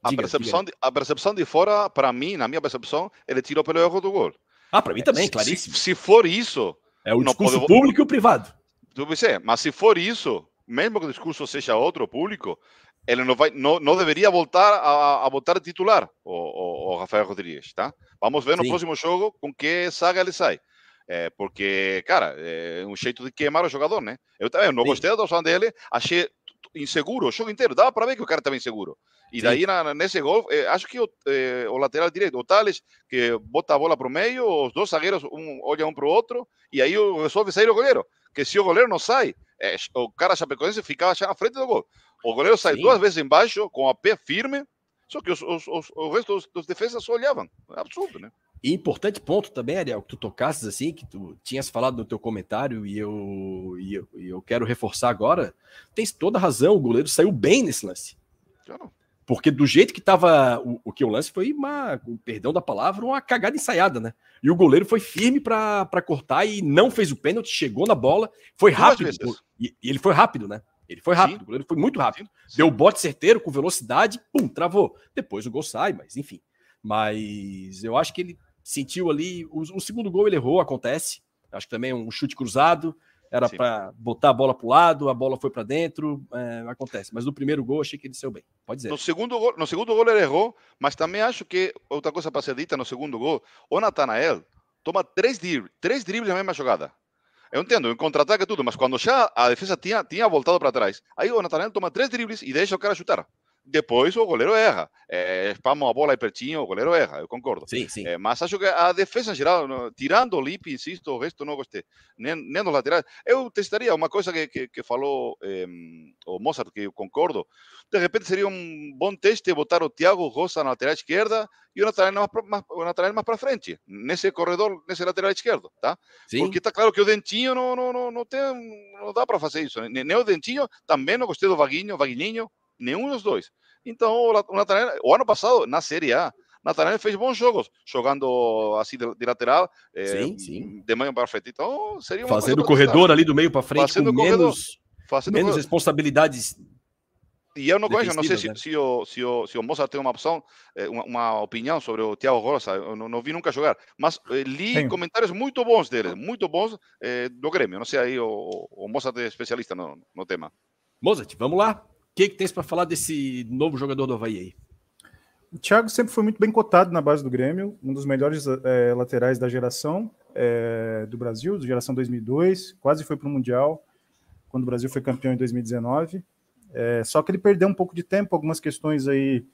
Diga, a, percepção de, a percepção de fora, para mim, na minha percepção, ele tirou pelo erro do gol. Ah, para mim também, claríssimo. Se, se, for isso. É o discurso pode... público e o privado. Tudo bem, mas se for isso, mesmo que o discurso seja outro, público, ele não, vai, não, não deveria voltar a, a votar titular, o, o, o, Rafael Rodrigues, tá? Vamos ver no Sim. próximo jogo com que saga ele sai. É, porque, cara, é um jeito de queimar o jogador, né? Eu também não Sim. gostei da atuação dele, achei inseguro o jogo inteiro, dava para ver que o cara estava inseguro. E daí, na, nesse gol, é, acho que o, é, o, lateral direito, o Thales, que bota a bola para o meio, os dois zagueiros um, olham um para o outro, e aí resolve sair o goleiro. Que se o goleiro não sai, é, o cara chapecoense ficava já na frente do gol. O goleiro sai Sim. duas vezes embaixo, com a pé firme, só que os, os, os, o resto dos, dos defesas só olhavam. É absurdo, né? E importante ponto também, Ariel, que tu tocasses assim, que tu tinhas falado no teu comentário e eu, e eu, e eu quero reforçar agora. Tens toda razão, o goleiro saiu bem nesse lance. Porque do jeito que estava o, o, que o lance foi uma, o perdão da palavra, uma cagada ensaiada, né? E o goleiro foi firme para cortar e não fez o pênalti, chegou na bola, foi rápido. E, e, ele foi rápido, né? Ele foi rápido, sim. o goleiro foi muito rápido. Sim. Deu o bote certeiro com velocidade, pum, travou. Depois o gol sai, mas enfim. Mas eu acho que ele sentiu ali. O, o segundo gol ele errou, acontece. Acho que também um chute cruzado. Era para botar a bola para o lado, a bola foi para dentro, é, acontece. Mas no primeiro gol achei que ele saiu bem. Pode dizer. No segundo gol, no segundo gol ele errou, mas também acho que outra coisa para ser dita no segundo gol, o Natanael toma três dribles, três dribles na mesma jogada. Eu entendo, em contra-ataque tudo, mas quando já a defesa tinha, tinha voltado para trás, aí o Natanael toma três dribles e deixa o cara chutar depois o goleiro erra. É, a bola aí pertinho, o goleiro erra, eu concordo. Sim, sim. É, mas acho que a defesa em geral, no, tirando o Lipe, insisto, o resto não gostei. Nem, nem nos laterais. Eu testaria uma coisa que, que, que falou eh, o Mozart, que eu concordo. De repente seria um bom teste botar o Thiago Rosa na lateral esquerda e o Nathanael mais, mais, o Nathanael mais para frente, nesse corredor, nesse lateral esquerdo, tá? Sim. Porque está claro que o Dentinho não, não, não, não, tem, não dá para fazer isso. Nem o Dentinho, também não gostei do Vaguinho, Vaguinho, nenhum dos dois. Então, o Natanael, o ano passado, na Série A, Natanael fez bons jogos, jogando assim de, de lateral, sim, é, sim. de meio para frente. Então, seria uma Fazendo o corredor ali do meio para frente, fazendo com menos, menos responsabilidades. E eu não conheço, não sei se, né? se, o, se, o, se o Mozart tem uma opção, eh, uma, uma opinião sobre o Thiago Rosa, eu não, não vi nunca jogar, mas eh, li Sim. comentários muito bons dele, muito bons eh, do Grêmio. Não sei aí, o, o Mozart é especialista no, no tema. Mozart, vamos lá que, que tens para falar desse novo jogador do Havaí aí? O Thiago sempre foi muito bem cotado na base do Grêmio, um dos melhores é, laterais da geração é, do Brasil, da geração 2002, quase foi para o Mundial, quando o Brasil foi campeão em 2019. É, só que ele perdeu um pouco de tempo, algumas questões aí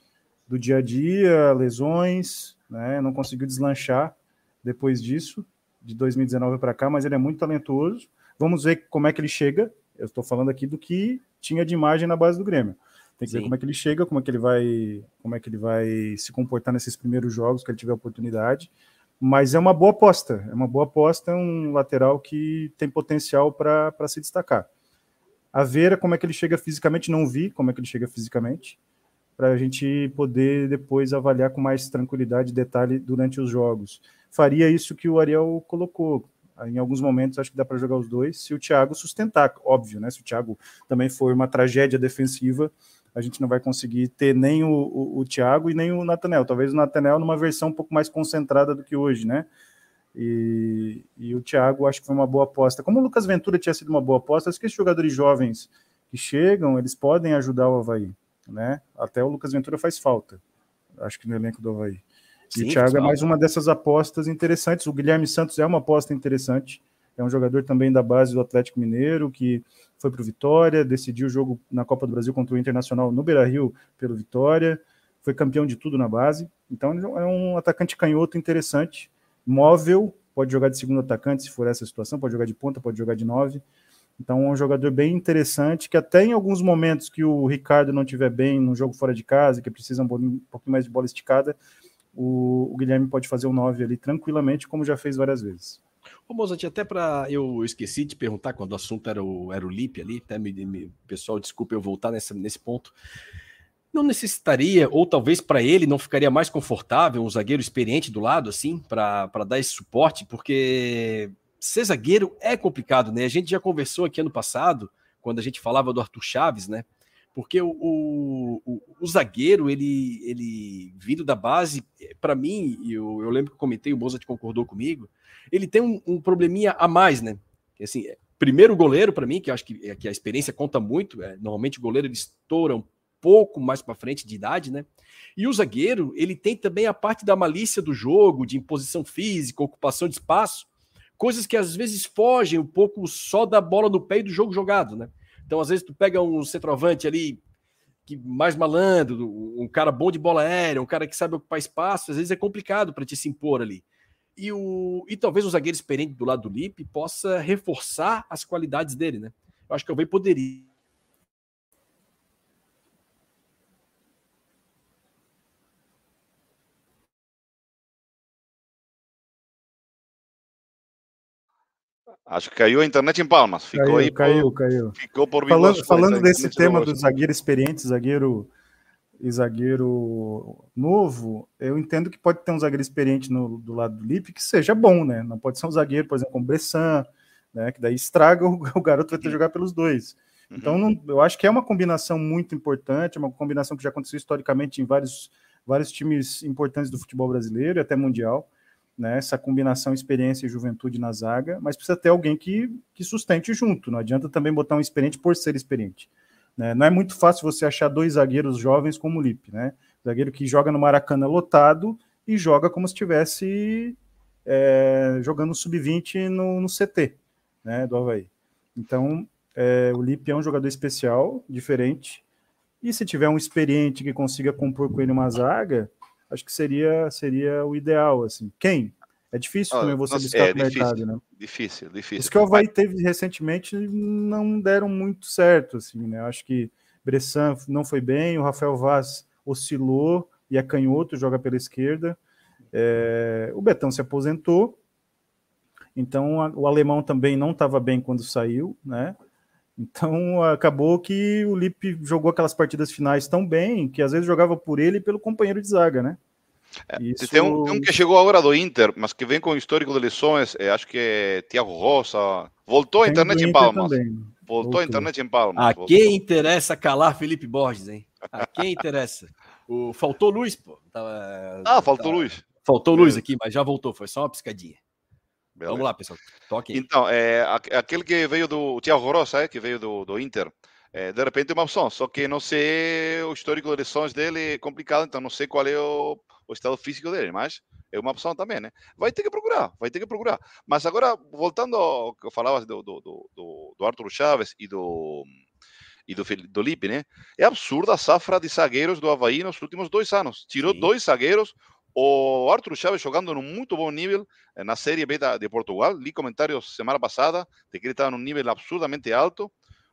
do dia a dia, lesões, né, não conseguiu deslanchar depois disso, de 2019 para cá, mas ele é muito talentoso. Vamos ver como é que ele chega. Eu estou falando aqui do que tinha de imagem na base do Grêmio. Tem que Sim. ver como é que ele chega, como é que ele vai, como é que ele vai se comportar nesses primeiros jogos que ele tiver oportunidade. Mas é uma boa aposta, é uma boa aposta, é um lateral que tem potencial para se destacar. A Vera, como é que ele chega fisicamente, não vi como é que ele chega fisicamente, para a gente poder depois avaliar com mais tranquilidade e detalhe durante os jogos. Faria isso que o Ariel colocou, em alguns momentos acho que dá para jogar os dois, se o Thiago sustentar, óbvio, né? Se o Thiago também for uma tragédia defensiva, a gente não vai conseguir ter nem o, o, o Thiago e nem o Natanel. Talvez o Natanel numa versão um pouco mais concentrada do que hoje, né? E, e o Thiago acho que foi uma boa aposta. Como o Lucas Ventura tinha sido uma boa aposta, acho que esses jogadores jovens que chegam, eles podem ajudar o Havaí, né? Até o Lucas Ventura faz falta, acho que no elenco do Havaí. Sim, e o Thiago é mais uma dessas apostas interessantes. O Guilherme Santos é uma aposta interessante. É um jogador também da base do Atlético Mineiro, que foi para o Vitória, decidiu o jogo na Copa do Brasil contra o Internacional no Beira Rio pelo Vitória, foi campeão de tudo na base. Então é um atacante canhoto interessante, móvel, pode jogar de segundo atacante se for essa situação, pode jogar de ponta, pode jogar de nove. Então é um jogador bem interessante, que até em alguns momentos que o Ricardo não estiver bem no jogo fora de casa, que precisa um pouquinho mais de bola esticada, o, o Guilherme pode fazer o 9 ali tranquilamente, como já fez várias vezes. Ô, Mozart, até para. Eu esqueci de perguntar quando o assunto era o, era o Lip ali, até me, me, pessoal, desculpa eu voltar nessa, nesse ponto. Não necessitaria, ou talvez para ele não ficaria mais confortável um zagueiro experiente do lado, assim, para dar esse suporte, porque ser zagueiro é complicado, né? A gente já conversou aqui ano passado, quando a gente falava do Arthur Chaves, né? Porque o, o, o, zagueiro, ele, ele vindo da base, para mim, eu, eu lembro que eu comentei, o Mozart concordou comigo, ele tem um, um probleminha a mais, né? Assim, é, primeiro goleiro, para mim, que eu acho que, é, que a experiência conta muito, é, normalmente o goleiro ele estoura um pouco mais para frente de idade, né? E o zagueiro, ele tem também a parte da malícia do jogo, de imposição física, ocupação de espaço, coisas que às vezes fogem um pouco só da bola no pé e do jogo jogado, né? Então, às vezes, tu pega um centroavante ali que mais malandro, um cara bom de bola aérea, um cara que sabe ocupar espaço, às vezes é complicado para te se impor ali. E, o, e talvez o zagueiro experiente do lado do Lipe possa reforçar as qualidades dele, né? Eu acho que o Alvei poderia Acho que caiu a internet em Palmas. Ficou caiu, aí caiu, por, caiu. Ficou por Falando, falando desse tema do zagueiro experiente, zagueiro e zagueiro novo, eu entendo que pode ter um zagueiro experiente no, do lado do Lipe que seja bom, né? Não pode ser um zagueiro, por exemplo, como Bressan, né? Que daí estraga o, o garoto vai ter que jogar pelos dois. Uhum. Então, não, eu acho que é uma combinação muito importante, é uma combinação que já aconteceu historicamente em vários, vários times importantes do futebol brasileiro e até mundial né, essa combinação experiência e juventude na zaga, mas precisa ter alguém que, que sustente junto. Não adianta também botar um experiente por ser experiente. Né? Não é muito fácil você achar dois zagueiros jovens como o Lipe, né? Zagueiro que joga no Maracanã lotado e joga como se estivesse é, jogando sub-20 no, no, CT né, do Havaí. Então, é, o Lipe é um jogador especial, diferente, e se tiver um experiente que consiga compor com ele uma zaga, acho que seria, seria o ideal, assim. Quem? É difícil também você buscar é, no mercado, né? Difícil, difícil. Os que o Havaí teve recentemente não deram muito certo, assim, né? Acho que Bressan não foi bem, o Rafael Vaz oscilou e é canhoto, joga pela esquerda. É, o Betão se aposentou, então a, o alemão também não estava bem quando saiu, né? Então acabou que o Lipe jogou aquelas partidas finais tão bem que às vezes jogava por ele e pelo companheiro de zaga, né? É, Isso... tem, um, tem, um, que chegou agora do Inter, mas que vem com histórico de lesões, é, acho que é Thiago Rosa. Voltou a internet em Palmas. Também. Voltou a internet em Palmas. A voltou. quem interessa calar Felipe Borges, hein? A quem interessa? O, faltou luz, pô. Tava, ah, faltou tava, luz. Faltou luz aqui, mas já voltou, foi só uma piscadinha. Beleza. Vamos lá, pessoal. Toque. Então, é, aquele que veio do Thiago Rosa, é, que veio do, do Inter, é, de repente é uma opção, só que não sei o histórico de lesões dele é complicado, então não sei qual é o, o estado físico dele, mas é uma opção também, né? Vai ter que procurar, vai ter que procurar. Mas agora, voltando ao que eu falava do, do, do, do Arthur Chaves e do e do, do Lipe, né? É absurda a safra de zagueiros do Havaí nos últimos dois anos. Tirou Sim. dois zagueiros, o Arthur Chaves jogando num muito bom nível eh, na Série B de Portugal. Li comentários semana passada de que ele estava num nível absurdamente alto.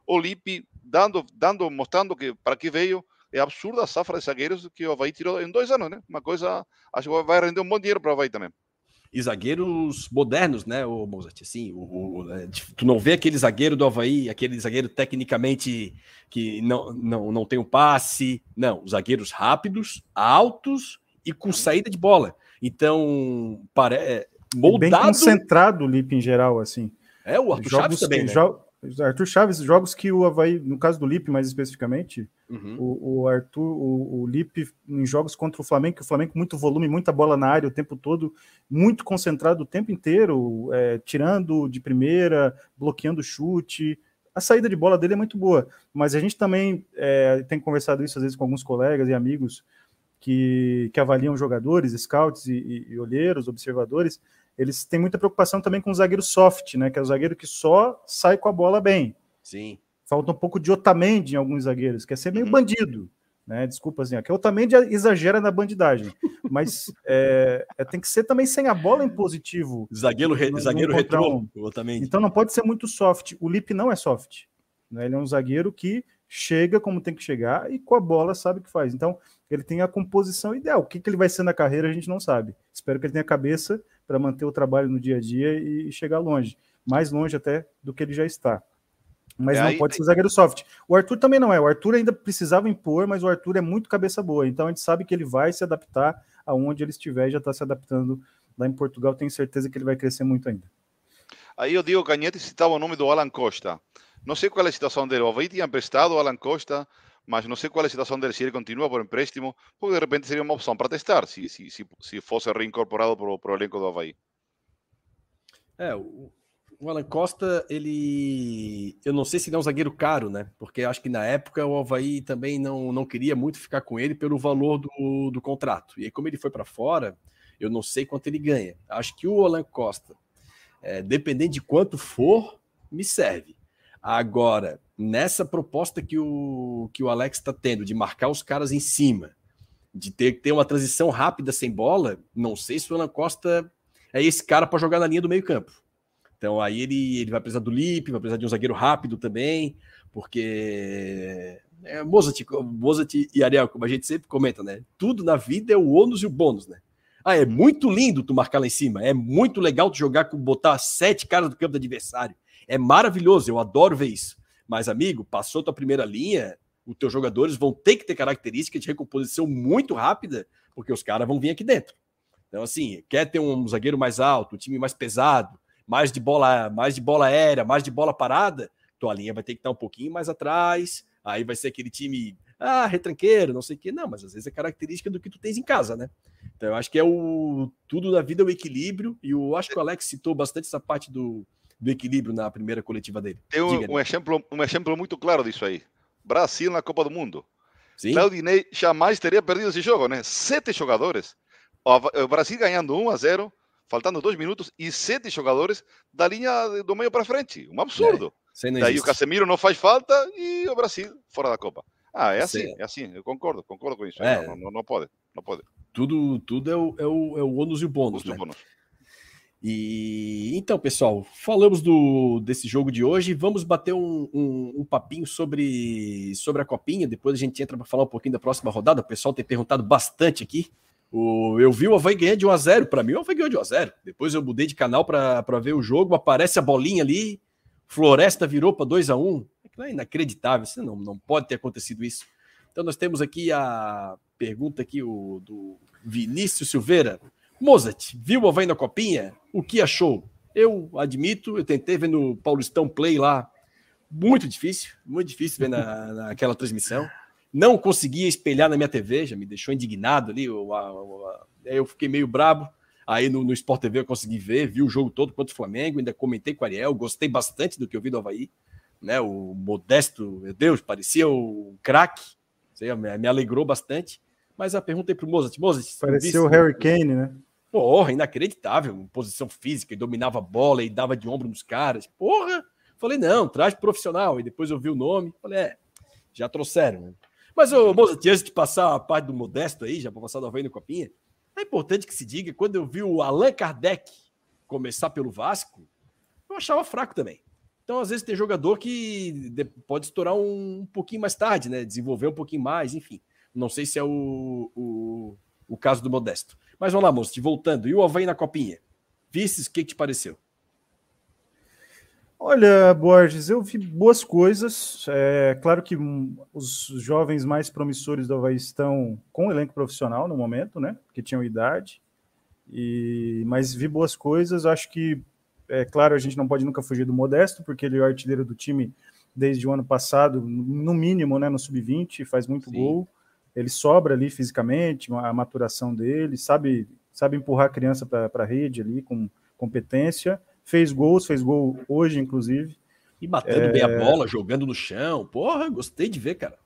O Lipe dando, dando, mostrando que para que veio. É absurda a safra de zagueiros que o Havaí tirou em dois anos, né? Uma coisa, acho que vai render um bom dinheiro para o Havaí também. E zagueiros modernos, né, o Mozart? Assim, o, o, é, tu não vê aquele zagueiro do Havaí, aquele zagueiro tecnicamente que não, não, não tem um passe. Não, os zagueiros rápidos, altos e com saída de bola. Então, para, é, moldado... Bem concentrado o Lipe em geral, assim. É, o Arthur jogos Chaves também, né? Jo... Arthur Chaves, jogos que o Havaí, no caso do Lipe mais especificamente, uhum. o, o, Arthur, o, o Lipe em jogos contra o Flamengo, que o Flamengo muito volume, muita bola na área o tempo todo, muito concentrado o tempo inteiro, é, tirando de primeira, bloqueando chute, a saída de bola dele é muito boa, mas a gente também é, tem conversado isso às vezes com alguns colegas e amigos, que, que avaliam jogadores, scouts e, e, e olheiros, observadores, eles têm muita preocupação também com o zagueiro soft, né? Que é o zagueiro que só sai com a bola bem. Sim. Falta um pouco de Otamendi em alguns zagueiros, que é ser meio uhum. bandido. Né, desculpa, assim, que o Otamendi exagera na bandidagem, mas é, é, tem que ser também sem a bola em positivo. Zagueiro, re, zagueiro retrô. Otamendi. Então não pode ser muito soft. O Lip não é soft. Né, ele é um zagueiro que chega como tem que chegar e com a bola sabe o que faz. Então, ele tem a composição ideal. O que, que ele vai ser na carreira, a gente não sabe. Espero que ele tenha cabeça para manter o trabalho no dia a dia e chegar longe. Mais longe até do que ele já está. Mas é não aí, pode ser zagueiro soft. O Arthur também não é. O Arthur ainda precisava impor, mas o Arthur é muito cabeça boa. Então a gente sabe que ele vai se adaptar aonde ele estiver e já está se adaptando lá em Portugal. Tenho certeza que ele vai crescer muito ainda. Aí eu digo, Canhete citava o nome do Alan Costa. Não sei qual é a situação dele. O Havaí tinha emprestado o Alan Costa mas não sei qual é a situação dele, se ele continua por empréstimo, porque de repente seria uma opção para testar, se, se, se, se fosse reincorporado para o elenco do Havaí. É, o, o Alan Costa, ele. Eu não sei se ele é um zagueiro caro, né? Porque acho que na época o Havaí também não, não queria muito ficar com ele pelo valor do, do contrato. E aí, como ele foi para fora, eu não sei quanto ele ganha. Acho que o Alan Costa, é, dependendo de quanto for, me serve. Agora, nessa proposta que o, que o Alex está tendo de marcar os caras em cima, de ter que ter uma transição rápida sem bola, não sei se o Alan Costa é esse cara para jogar na linha do meio-campo. Então aí ele, ele vai precisar do Lipe, vai precisar de um zagueiro rápido também, porque é, Mozart, Mozart e Ariel, como a gente sempre comenta, né? Tudo na vida é o ônus e o bônus, né? Ah, é muito lindo tu marcar lá em cima. É muito legal tu jogar com botar sete caras do campo do adversário. É maravilhoso, eu adoro ver isso. Mas, amigo, passou tua primeira linha, os teus jogadores vão ter que ter características de recomposição muito rápida, porque os caras vão vir aqui dentro. Então, assim, quer ter um zagueiro mais alto, um time mais pesado, mais de bola, mais de bola aérea, mais de bola parada, tua linha vai ter que estar um pouquinho mais atrás. Aí vai ser aquele time, ah, retranqueiro, não sei o quê. Não, mas às vezes é característica do que tu tens em casa, né? Então, eu acho que é o tudo da vida é o equilíbrio, e eu acho que o Alex citou bastante essa parte do, do equilíbrio na primeira coletiva dele. Tem um, um, exemplo, um exemplo muito claro disso aí. Brasil na Copa do Mundo. Sim. Claudinei jamais teria perdido esse jogo, né? Sete jogadores. O Brasil ganhando 1 a 0, faltando dois minutos, e sete jogadores da linha do meio para frente. Um absurdo. É, Daí o Casemiro não faz falta e o Brasil fora da Copa. Ah, é assim, é assim, eu concordo, concordo com isso. É. Não, não, não, pode, não pode. Tudo, tudo é o, é o, é o ônus e o bônus. Né? bônus. E então, pessoal, falamos do, desse jogo de hoje. Vamos bater um, um, um papinho sobre, sobre a copinha. Depois a gente entra para falar um pouquinho da próxima rodada. O pessoal tem perguntado bastante aqui. O, eu vi o Havaí ganhar de 1x0. Para mim, o Havaí ganhou de 1x0. Depois eu mudei de canal para ver o jogo. Aparece a bolinha ali. Floresta virou para 2x1. É inacreditável. Isso não, não pode ter acontecido isso. Então nós temos aqui a pergunta aqui o, do Vinícius Silveira. Mozart, viu o Havaí na copinha? O que achou? Eu admito, eu tentei ver no Paulistão Play lá. Muito difícil, muito difícil ver na, naquela transmissão. Não conseguia espelhar na minha TV, já me deixou indignado ali. Eu, eu fiquei meio brabo. Aí no, no Sport TV eu consegui ver, vi o jogo todo contra o Flamengo, ainda comentei com o Ariel, gostei bastante do que eu vi do Havaí. Né, o Modesto, meu Deus, parecia o craque, me, me alegrou bastante. Mas a pergunta aí para o Mozart. Mozart parecia o Harry Kane, né? Porra, inacreditável. Posição física, e dominava a bola e dava de ombro nos caras. Porra! Falei, não, traz profissional. E depois eu vi o nome. Falei, é, já trouxeram. Né? Mas, ô, Mozart, antes de passar a parte do Modesto aí, já para passar do Havaí no Copinha, é importante que se diga, quando eu vi o Allan Kardec começar pelo Vasco, eu achava fraco também. Então, às vezes, tem jogador que pode estourar um, pouquinho mais tarde, né? Desenvolver um pouquinho mais, enfim. Não sei se é o, o, o caso do Modesto. Mas vamos lá, moço, voltando. E o Havaí na copinha? Vistes, o que, que te pareceu? Olha, Borges, eu vi boas coisas. É claro que os jovens mais promissores do Havaí estão com elenco profissional no momento, né? Que tinham idade. E, mas vi boas coisas. Acho que, é claro, a gente não pode nunca fugir do Modesto, porque ele é o artilheiro do time desde o ano passado, no mínimo, né? No sub-20, faz muito Sim. gol ele sobra ali fisicamente, a maturação dele, sabe, sabe empurrar a criança para a rede ali com competência. Fez gols, fez gol hoje, inclusive. E batendo é... bem a bola, jogando no chão. Porra, gostei de ver, cara.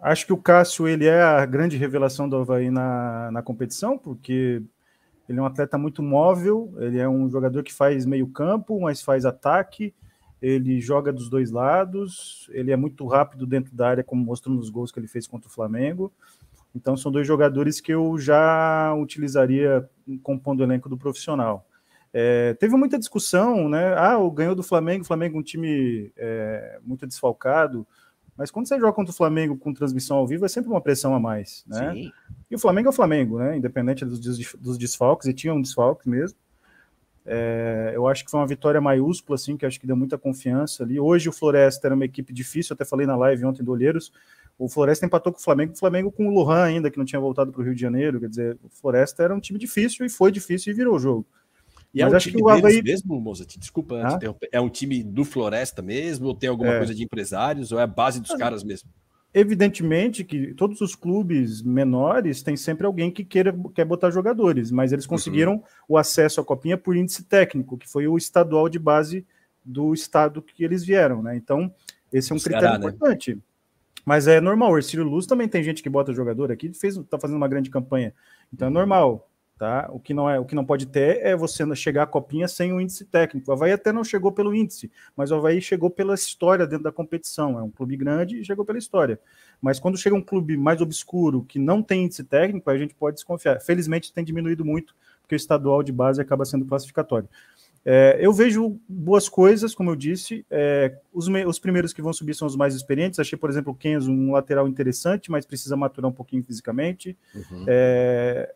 Acho que o Cássio ele é a grande revelação do Havaí na, na competição, porque ele é um atleta muito móvel, ele é um jogador que faz meio campo, mas faz ataque, ele joga dos dois lados, ele é muito rápido dentro da área, como mostrou nos gols que ele fez contra o Flamengo. Então são dois jogadores que eu já utilizaria compondo o elenco do profissional. É, teve muita discussão, né? Ah, o ganhou do Flamengo, o Flamengo é um time é, muito desfalcado, mas quando você joga contra o Flamengo com transmissão ao vivo é sempre uma pressão a mais, né? Sim. E o Flamengo é o Flamengo, né? Independente dos, dos desfalques, e tinha um desfalque mesmo. É, eu acho que foi uma vitória maiúscula, assim, que acho que deu muita confiança ali. Hoje o Floresta era uma equipe difícil, até falei na live ontem do Olheiros. O Floresta empatou com o Flamengo, o Flamengo com o Lohan ainda, que não tinha voltado para o Rio de Janeiro. Quer dizer, o Floresta era um time difícil e foi difícil e virou o jogo. E é Mas é um acho time que o Havaí... mesmo, Mozart? Desculpa ah? É um time do Floresta mesmo? Ou tem alguma é. coisa de empresários? Ou é a base dos caras mesmo? Evidentemente que todos os clubes menores têm sempre alguém que queira quer botar jogadores, mas eles uhum. conseguiram uhum. o acesso à copinha por índice técnico, que foi o estadual de base do estado que eles vieram, né? Então, esse é um critério né? importante. Mas é normal, o Ercílio Luz também tem gente que bota jogador aqui, fez, tá fazendo uma grande campanha. Então é uhum. normal. Tá? O que não é, o que não pode ter é você chegar à copinha sem o índice técnico. O Havaí até não chegou pelo índice, mas o Havaí chegou pela história dentro da competição. É um clube grande e chegou pela história. Mas quando chega um clube mais obscuro que não tem índice técnico, a gente pode desconfiar. Felizmente tem diminuído muito, porque o estadual de base acaba sendo classificatório. É, eu vejo boas coisas, como eu disse. É, os, os, primeiros que vão subir são os mais experientes. Achei, por exemplo, o Kenzo um lateral interessante, mas precisa maturar um pouquinho fisicamente. Uhum. É,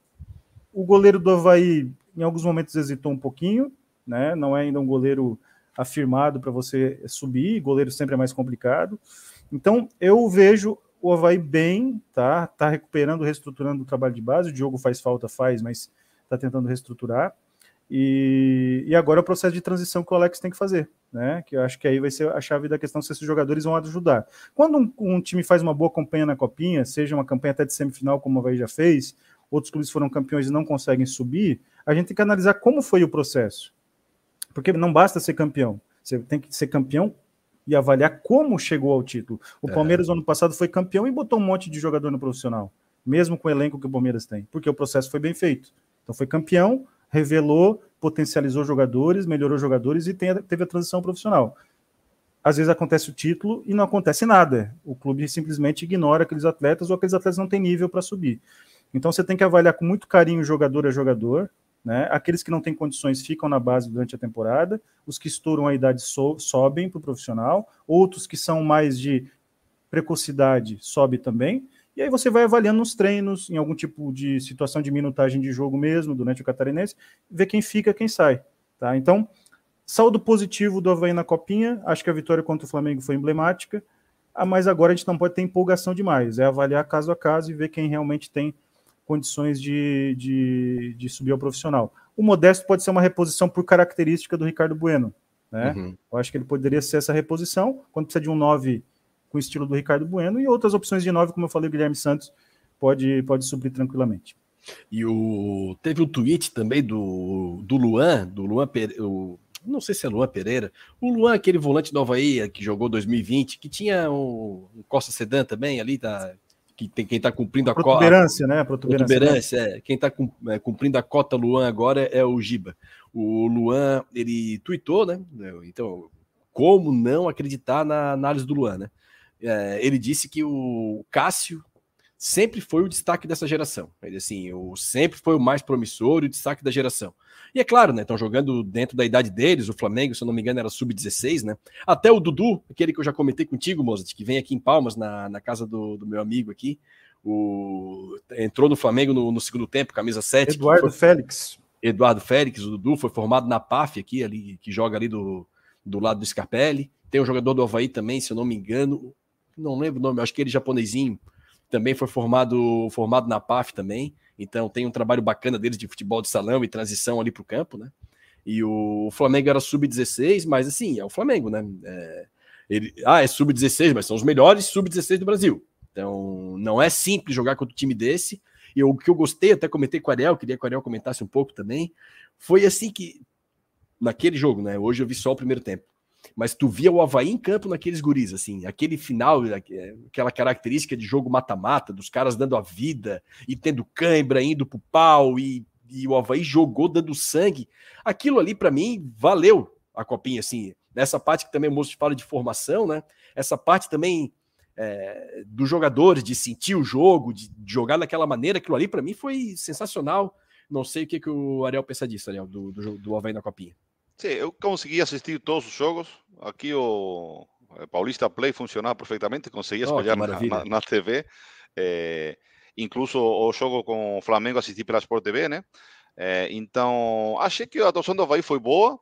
O goleiro do Havaí, em alguns momentos, hesitou um pouquinho, né? Não é ainda um goleiro afirmado para você subir, goleiro sempre é mais complicado. Então, eu vejo o Havaí bem, tá? Tá recuperando, reestruturando o trabalho de base. O Diogo faz falta, faz, mas está tentando reestruturar. E, e agora é o processo de transição que o Alex tem que fazer, né? Que eu acho que aí vai ser a chave da questão se esses jogadores vão ajudar. Quando um, um, time faz uma boa campanha na copinha, seja uma campanha até de semifinal, como o Havaí já fez, outros clubes foram campeões e não conseguem subir, a gente tem que analisar como foi o processo. Porque não basta ser campeão, você tem que ser campeão e avaliar como chegou ao título. O é. Palmeiras, ano passado, foi campeão e botou um monte de jogador no profissional, mesmo com o elenco que o Palmeiras tem, porque o processo foi bem feito. Então, foi campeão, revelou, potencializou jogadores, melhorou jogadores e tem, teve a transição profissional. Às vezes acontece o título e não acontece nada. O clube simplesmente ignora aqueles atletas ou aqueles atletas não têm nível para subir. Então você tem que avaliar com muito carinho jogador a jogador, né? Aqueles que não têm condições ficam na base durante a temporada, os que estouram a idade so, sobem para o profissional, outros que são mais de precocidade sobe também. E aí você vai avaliando nos treinos, em algum tipo de situação de minutagem de jogo mesmo, durante o catarinense, ver quem fica, quem sai. Tá? Então, saldo positivo do Havaí na Copinha, acho que a vitória contra o Flamengo foi emblemática, ah, mas agora a gente não pode ter empolgação demais, é avaliar caso a caso e ver quem realmente tem condições de, de, de, subir ao profissional. O Modesto pode ser uma reposição por característica do Ricardo Bueno. Né? Uhum. Eu acho que ele poderia ser essa reposição, quando precisa de um 9 com o estilo do Ricardo Bueno, e outras opções de 9, como eu falei, o Guilherme Santos pode, pode subir tranquilamente. E o teve um tweet também do, do Luan, do Luan Pereira, o, não sei se é Luan Pereira, o Luan, aquele volante do Havaí que jogou 2020, que tinha o, o Costa Sedan também ali, tá, que tem quem está cumprindo a cota. Protuberância, né? Protuberância, protuberância né? é. Quem está é, cumprindo a cota Luan agora é o Giba. O Luan, ele tweetou, né? Então, como não acreditar na análise do Luan, né? É, ele disse que o Cássio sempre foi o destaque dessa geração. Ele assim, o sempre foi o mais promissor e o destaque da geração. E é claro, né? Estão jogando dentro da idade deles. O Flamengo, se eu não me engano, era sub-16, né? Até o Dudu, aquele que eu já comentei contigo, Mozart, que vem aqui em Palmas, na, na casa do, do meu amigo aqui. O, entrou no Flamengo no, no segundo tempo, camisa 7. Eduardo foi, Félix. Eduardo Félix, o Dudu, foi formado na PAF aqui, ali, que joga ali do, do lado do Scarpelli. Tem um jogador do Havaí também, se eu não me engano. Não lembro o nome, acho que ele japonesinho. Também foi formado, formado na PAF também. Então tem um trabalho bacana deles de futebol de salão e transição ali para o campo, né? E o Flamengo era sub-16, mas assim, é o Flamengo, né? É, ele, ah, é sub-16, mas são os melhores sub-16 do Brasil. Então não é simples jogar contra um time desse. E o que eu gostei, até comentei com o Ariel, queria que o Ariel comentasse um pouco também, foi assim que, naquele jogo, né? Hoje eu vi só o primeiro tempo mas tu via o Havaí em campo naqueles guris, assim, aquele final, aquela característica de jogo mata-mata, dos caras dando a vida e tendo cãibra, indo pro pau, e, e o Havaí jogou dando sangue. Aquilo ali, para mim, valeu a copinha, assim. Nessa parte que também o moço fala de formação, né? Essa parte também é, dos jogadores, de sentir o jogo, de, de jogar daquela maneira, aquilo ali, para mim, foi sensacional. Não sei o que, que o Ariel pensa disso, Ariel, do, do, do Havaí na copinha. Eu consegui assistir todos os jogos. Aqui o Paulista Play funcionava perfeitamente, conseguia espalhar oh, na, na, TV. É, incluso o jogo com o Flamengo assisti pela Sport TV, né? É, então, achei que a atuação do Havaí foi boa.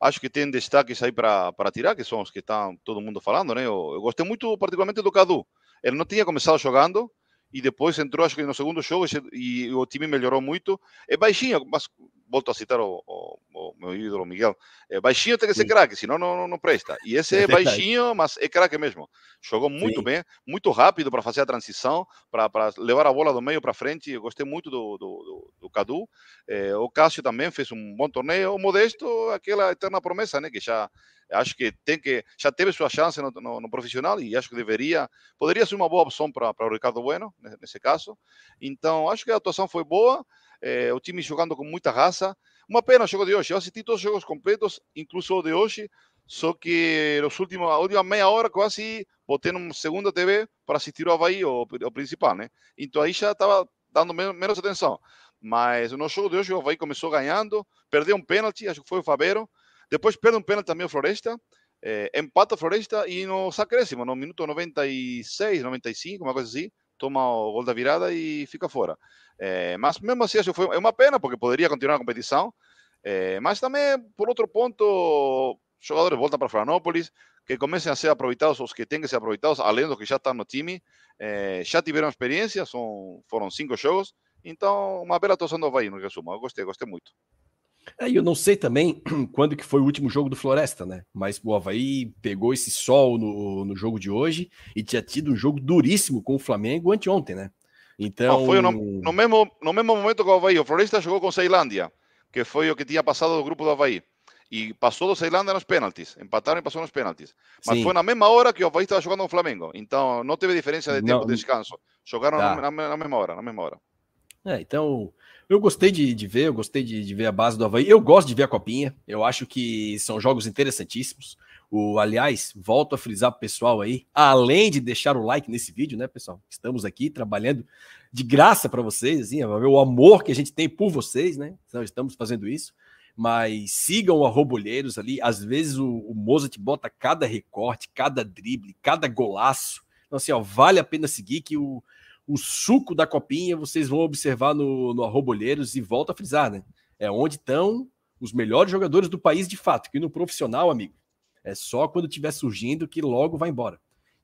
Acho que tem destaques aí para tirar, que são os que está todo mundo falando, né? Eu, eu, gostei muito, particularmente, do Cadu. Ele não tinha começado jogando e depois entrou, acho que no segundo jogo, e, e o time melhorou muito. É baixinho, mas volto a citar o, o, o meu ídolo Miguel, é, baixinho tem que ser craque, senão não, não, não presta. E esse é baixinho, mas é craque mesmo. Jogou muito Sim. bem, muito rápido para fazer a transição, para levar a bola do meio para frente. Eu gostei muito do, do, do, do Cadu. É, o Cássio também fez um bom torneio. O Modesto, aquela eterna promessa, né? Que já acho que tem que já teve sua chance no, no, no, profissional e acho que deveria poderia ser uma boa opção para o Ricardo Bueno nesse caso então acho que a atuação foi boa é, o time jogando com muita raça. Uma pena o jogo de hoje. Eu assisti todos os jogos completos, incluso o de hoje, só que nos últimos, a última meia hora quase botei numa segunda TV para assistir o Havaí, o, o principal, né? Então aí já estava dando menos, menos, atenção. Mas no jogo de hoje o Havaí começou ganhando, perdeu um pênalti, acho que foi o Fabeiro. Depois perde um pênalti também o Floresta. É, empata a Floresta e no acréscimo, no minuto 96, 95, uma coisa assim, toma o gol da virada e fica fora. É, mas mesmo assim, isso foi, é uma pena, porque poderia continuar a competição. É, mas também, por outro ponto, jogadores voltam para Florianópolis, que comecem a ser aproveitados os que têm que ser aproveitados, além dos que já estão no time. É, já tiveram experiência, são, foram cinco jogos. Então, uma bela atuação do Havaí, no resumo. Eu gostei, gostei muito. É, eu não sei também quando que foi o último jogo do Floresta, né? Mas o Havaí pegou esse sol no, no jogo de hoje e tinha tido um jogo duríssimo com o Flamengo anteontem, né? Então. Não, foi no, no, mesmo, no mesmo momento que o Havaí. O Floresta jogou com Ceilândia, que foi o que tinha passado do grupo do Havaí. E passou do Ceilândia nos pênaltis. Empataram e passou nos pênaltis. Mas Sim. foi na mesma hora que o Havaí estava jogando com o Flamengo. Então não teve diferença de tempo não, de descanso. Jogaram tá. na, na, mesma hora, na mesma hora. É, então eu gostei de, de ver, eu gostei de, de, ver a base do Havaí. Eu gosto de ver a copinha. Eu acho que são jogos interessantíssimos. O, aliás, volto a frisar para o pessoal aí, além de deixar o like nesse vídeo, né, pessoal? Estamos aqui trabalhando de graça para vocês, assim, o amor que a gente tem por vocês, né? Então, estamos fazendo isso. Mas sigam o Arrobolheiros ali. Às vezes o, o Mozart bota cada recorte, cada drible, cada golaço. Então, assim, ó, vale a pena seguir que o, o suco da copinha vocês vão observar no, no Arrobolheiros e volta a frisar, né? É onde estão os melhores jogadores do país de fato, que no profissional, amigo, é só quando estiver surgindo que logo vai embora.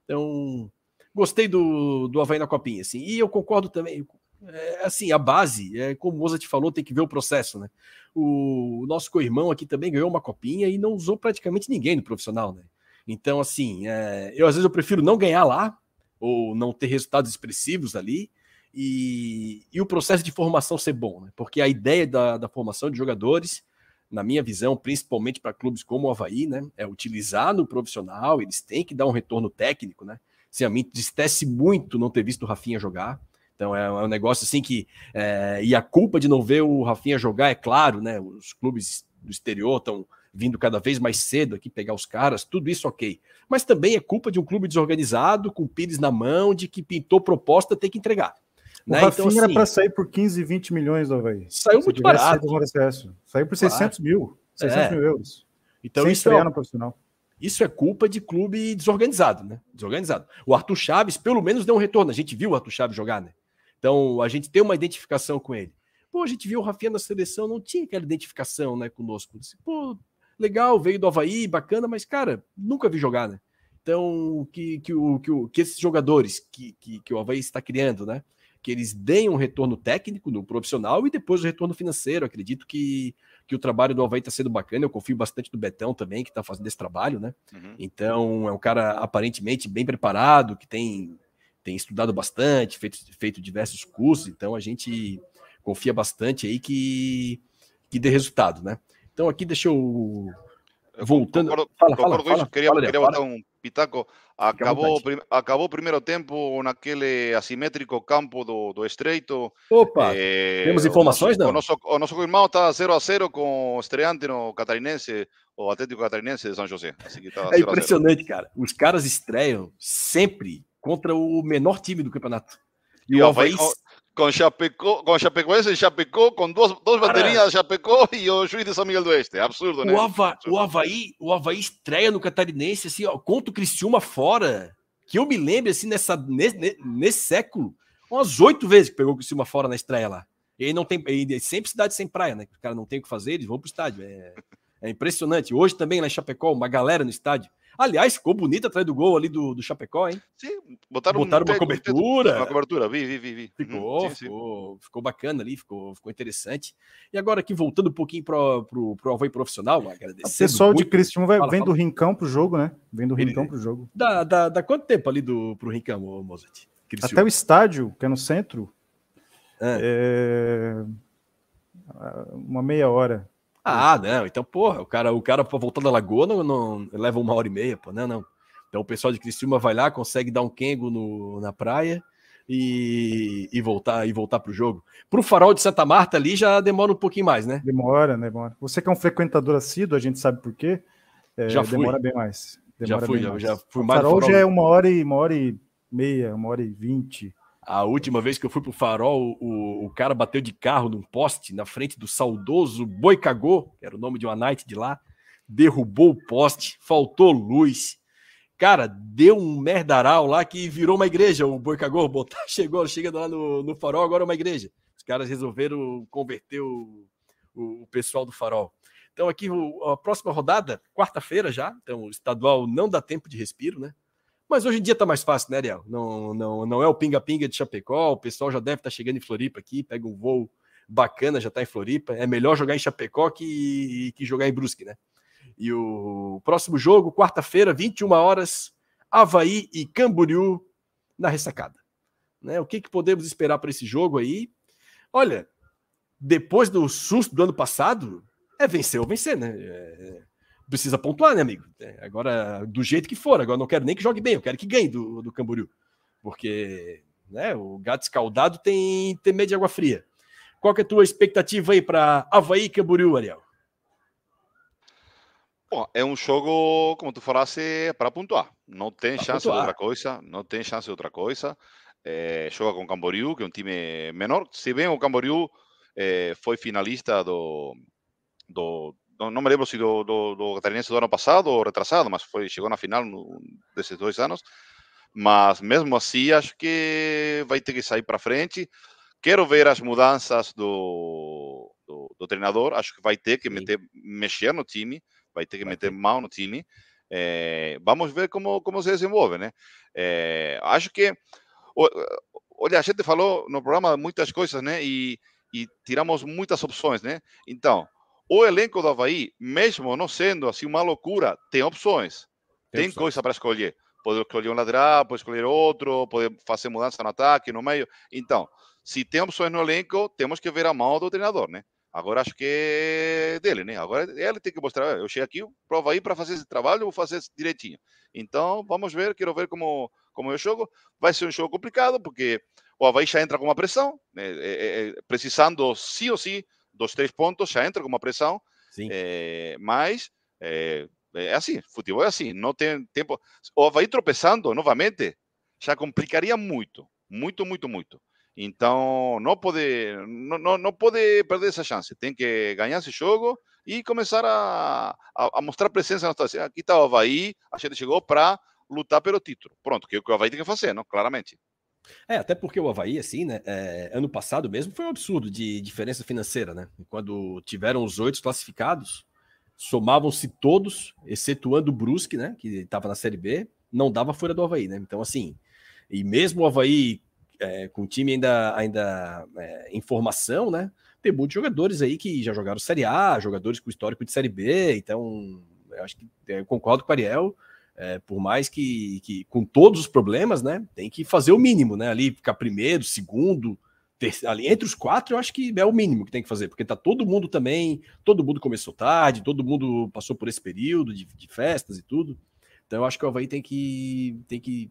Então, gostei do, do Havaí na copinha, assim, e eu concordo também, é, assim, a base, é, como o Mozart falou, tem que ver o processo, né? O, o nosso co-irmão aqui também ganhou uma copinha e não usou praticamente ninguém no profissional, né? Então, assim, é, eu às vezes eu prefiro não ganhar lá, ou não ter resultados expressivos ali, e, e o processo de formação ser bom, né? porque a ideia da, da formação de jogadores, na minha visão, principalmente para clubes como o Havaí, né, é utilizar no profissional, eles têm que dar um retorno técnico, né? Se a mim distesse muito não ter visto o Rafinha jogar. Então é, é um negócio assim que. É, e a culpa de não ver o Rafinha jogar, é claro, né? Os clubes do exterior estão vindo cada vez mais cedo aqui pegar os caras, tudo isso ok. Mas também é culpa de um clube desorganizado, com pires na mão, de que pintou proposta, tem que entregar. O né? Rafinha então, assim, era para sair por 15, 20 milhões, Havaí. Saiu muito barato. Saiu por 600 mil, 600 é. mil euros. Então Sem isso é, no profissional. Isso é culpa de clube desorganizado, né? Desorganizado. O Arthur Chaves, pelo menos, deu um retorno. A gente viu o Arthur Chaves jogar, né? Então, a gente tem uma identificação com ele. Pô, a gente viu o Rafinha na seleção, não tinha aquela identificação, né, conosco. Pô, legal, veio do Havaí, bacana, mas, cara, nunca vi jogar, né? Então, que, que, o, que, o, que esses jogadores que, que, que o Havaí está criando, né? Que eles deem um retorno técnico no profissional e depois o retorno financeiro. Acredito que, que o trabalho do Havaí está sendo bacana. Eu confio bastante no Betão também, que está fazendo esse trabalho, né? Uhum. Então, é um cara aparentemente bem preparado, que tem, tem estudado bastante, feito, feito diversos cursos. Então, a gente confia bastante aí que, que dê resultado, né? Então aqui deixa eu voltando. Concordo, fala, concordo fala, fala, queria, fala, queria botar um pitaco. Acabou, prim, acabou o primeiro tempo naquele assimétrico campo do, do Estreito. Opa! Eh, temos informações, não? O nosso, o nosso irmão está 0 a 0 com o estreante no Catarinense, o Atlético Catarinense de São José. Tá é impressionante, cara. Os caras estreiam sempre contra o menor time do campeonato. E, e o Havaí com Chapecó, com Chapecoense em Chapecó, com duas, duas bandeirinhas de Chapecó e o juiz de São Miguel do Oeste. É absurdo, né? O, Ava, o, Havaí, o Havaí estreia no Catarinense, assim, ó, contra o Criciúma fora, que eu me lembro, assim, nessa, nesse, nesse século, umas oito vezes que pegou o Criciúma fora na estreia lá. E não tem, e sempre cidade sem praia, né? Os caras não tem o que fazer, eles vão pro estádio. É, é impressionante. Hoje também lá em Chapecó, uma galera no estádio. Aliás, ficou bonito atrás do gol ali do, do Chapecó, hein? Sim, botaram, botaram um uma cobertura. Uma cobertura, vi, vi, vi. vi. Ficou, sim, ficou, sim. ficou bacana ali, ficou, ficou interessante. E agora aqui, voltando um pouquinho pro, pro, pro Havaí profissional, agradecer. O pessoal muito. de vai, fala, vem fala. do Rincão pro jogo, né? Vem do Rincão Ele, pro jogo. Dá, dá, dá quanto tempo ali do, pro Rincão, Mozart? Até o estádio, que é no centro, é. é... uma meia hora. Ah, não. Então, porra, o cara, o cara para voltar da lagoa não, não, leva uma hora e meia, pô. Não, não. Então o pessoal de Criciúma vai lá, consegue dar um kengo no, na praia e, e voltar e voltar pro jogo. Pro farol de Santa Marta ali já demora um pouquinho mais, né? Demora? Demora. Você que é um frequentador assíduo, a gente sabe por quê. É, já fui. Demora bem mais. Demora já fui, já, já, fui mais. O farol, farol já é uma hora e uma hora e meia, uma hora e vinte. A última vez que eu fui pro farol, o, o cara bateu de carro num poste na frente do saudoso Boi Cagô, que era o nome de uma night de lá, derrubou o poste, faltou luz. cara, deu um merdaral lá que virou uma igreja. O Boicagor botar, chegou, chega lá no, no farol, agora é uma igreja. Os caras resolveram converter o, o, o pessoal do farol. Então, aqui, a próxima rodada, quarta-feira já. Então, o estadual não dá tempo de respiro, né? Mas hoje em dia tá mais fácil, né, Ariel? Não, não, não é o pinga-pinga de Chapecó. O pessoal já deve estar tá chegando em Floripa aqui, pega um voo bacana, já está em Floripa. É melhor jogar em Chapecó que, que jogar em Brusque, né? E o próximo jogo, quarta-feira, 21 horas, Havaí e Camboriú na ressacada. Né? O que, que podemos esperar para esse jogo aí? Olha, depois do susto do ano passado, é vencer ou vencer, né? É, precisa pontuar, né, amigo? É, agora, do jeito que for, agora não quero nem que jogue bem, eu quero que ganhe do, do Camboriú. Porque né, o gato escaldado tem, tem medo de água fria. Qual que é a tua expectativa aí para Havaí e Camboriú, Ariel? Bom, é um jogo, como tu falaste, para pontuar. Não tem pra chance pontuar. de outra coisa. Não tem chance de outra coisa. É, joga com o Camboriú, que é um time menor. Se bem o Camboriú é, foi finalista do, do, do, Não me lembro se do, do, do Catarinense do ano passado ou retrasado, mas foi, chegou na final no, desses dois anos. Mas mesmo assim, acho que vai ter que sair para frente. Quero ver as mudanças do, do, do, treinador. Acho que vai ter que meter, mexer no time vai ter que vai meter ter. mão no time. É, vamos ver como, como se desenvolve, né? É, acho que, olha, a gente falou no programa muitas coisas, né? E, e tiramos muitas opções, né? Então, o elenco do Havaí, mesmo não sendo assim uma loucura, tem opções. Tem, tem coisa para escolher. Pode escolher um lateral, pode escolher outro, pode fazer mudança no ataque, no meio. Então, se tem opções no elenco, temos que ver a mão do treinador, né? Agora acho que é dele, né? Agora ele tem que mostrar. Eu cheguei aqui, prova aí para fazer esse trabalho, vou fazer direitinho. Então vamos ver, quero ver como, como eu jogo. Vai ser um jogo complicado, porque o Havaí já entra com uma pressão, né? é, é, precisando sim ou sim dos três pontos, já entra com uma pressão. É, mas é, é, assim, futebol é assim, não tem tempo. O Havaí tropeçando novamente já complicaria muito, muito, muito, muito. Então, não pode, não, não, não pode perder essa chance. Tem que ganhar esse jogo e começar a, a, a mostrar presença na situação. Aqui está o Havaí, a gente chegou para lutar pelo título. Pronto, que é o que o Havaí tem que fazer, não? claramente. É, até porque o Havaí, assim, né? É, ano passado mesmo foi um absurdo de diferença financeira, né? Quando tiveram os oito classificados, somavam-se todos, excetuando o Brusque, né? Que estava na Série B, não dava fora do Havaí, né? Então, assim, e mesmo o Havaí é, com o time ainda, ainda é, em formação, né? Tem muitos jogadores aí que já jogaram Série A, jogadores com histórico de Série B, então eu acho que eu concordo com o Ariel. É, por mais que, que, com todos os problemas, né, tem que fazer o mínimo, né, ali ficar primeiro, segundo, terceiro, ali entre os quatro, eu acho que é o mínimo que tem que fazer, porque tá todo mundo também, todo mundo começou tarde, todo mundo passou por esse período de, de festas e tudo, então eu acho que o Havaí tem que, tem que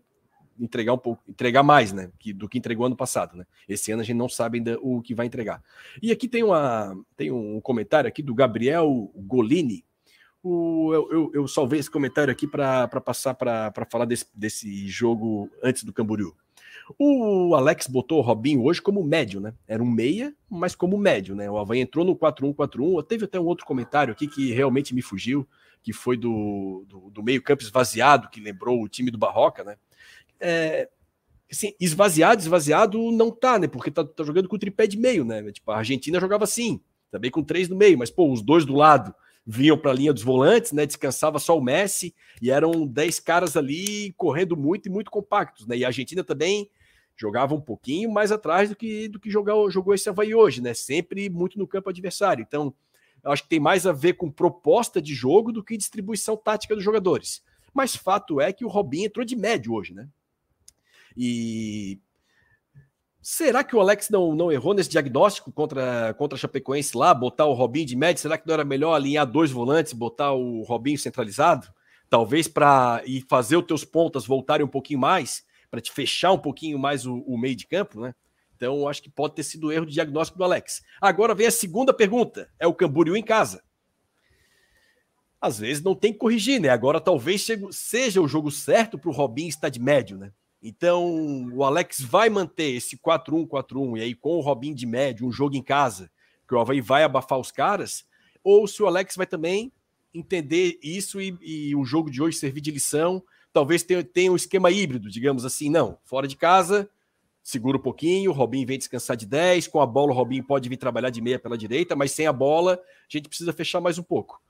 entregar um pouco, entregar mais, né, que, do que entregou ano passado, né? Esse ano a gente não sabe ainda o que vai entregar. E aqui tem uma tem um comentário aqui do Gabriel Golini. O, eu, eu, eu salvei esse comentário aqui para passar para falar desse, desse jogo antes do Camboriú. O Alex botou o Robinho hoje como médio, né? Era um meia, mas como médio, né? O Havaí entrou no 4-1-4-1. Teve até um outro comentário aqui que realmente me fugiu, que foi do, do, do meio-campo esvaziado, que lembrou o time do Barroca, né? é, assim, esvaziado, esvaziado não tá, né? Porque tá, tá, jogando com o tripé de meio, né? Tipo, a Argentina jogava assim, também com três no meio, mas pô, os dois do lado vinham para a linha dos volantes, né? Descansava só o Messi e eram dez caras ali correndo muito e muito compactos, né? E a Argentina também jogava um pouquinho mais atrás do que do que jogar, jogou esse Havaí hoje, né? Sempre muito no campo adversário. Então, eu acho que tem mais a ver com proposta de jogo do que distribuição tática dos jogadores. Mas fato é que o Robinho entrou de médio hoje, né? E será que o Alex não, não errou nesse diagnóstico contra, contra a Chapecoense lá, botar o Robinho de médio? Será que não era melhor alinhar dois volantes, botar o Robinho centralizado? Talvez para e fazer os teus pontas voltarem um pouquinho mais, para te fechar um pouquinho mais o, o meio de campo, né? Então, acho que pode ter sido erro de diagnóstico do Alex. Agora vem a segunda pergunta: é o Camboriú em casa? Às vezes não tem que corrigir, né? Agora talvez seja o jogo certo para o Robinho estar de médio, né? Então, o Alex vai manter esse 4-1-4-1 e aí com o Robin de médio, um jogo em casa, que o Havaí vai abafar os caras, ou se o Alex vai também entender isso e, e o jogo de hoje servir de lição talvez tenha, tenha um esquema híbrido, digamos assim, não, fora de casa, segura um pouquinho, o Robinho vem descansar de 10, com a bola o Robinho pode vir trabalhar de meia pela direita, mas sem a bola a gente precisa fechar mais um pouco.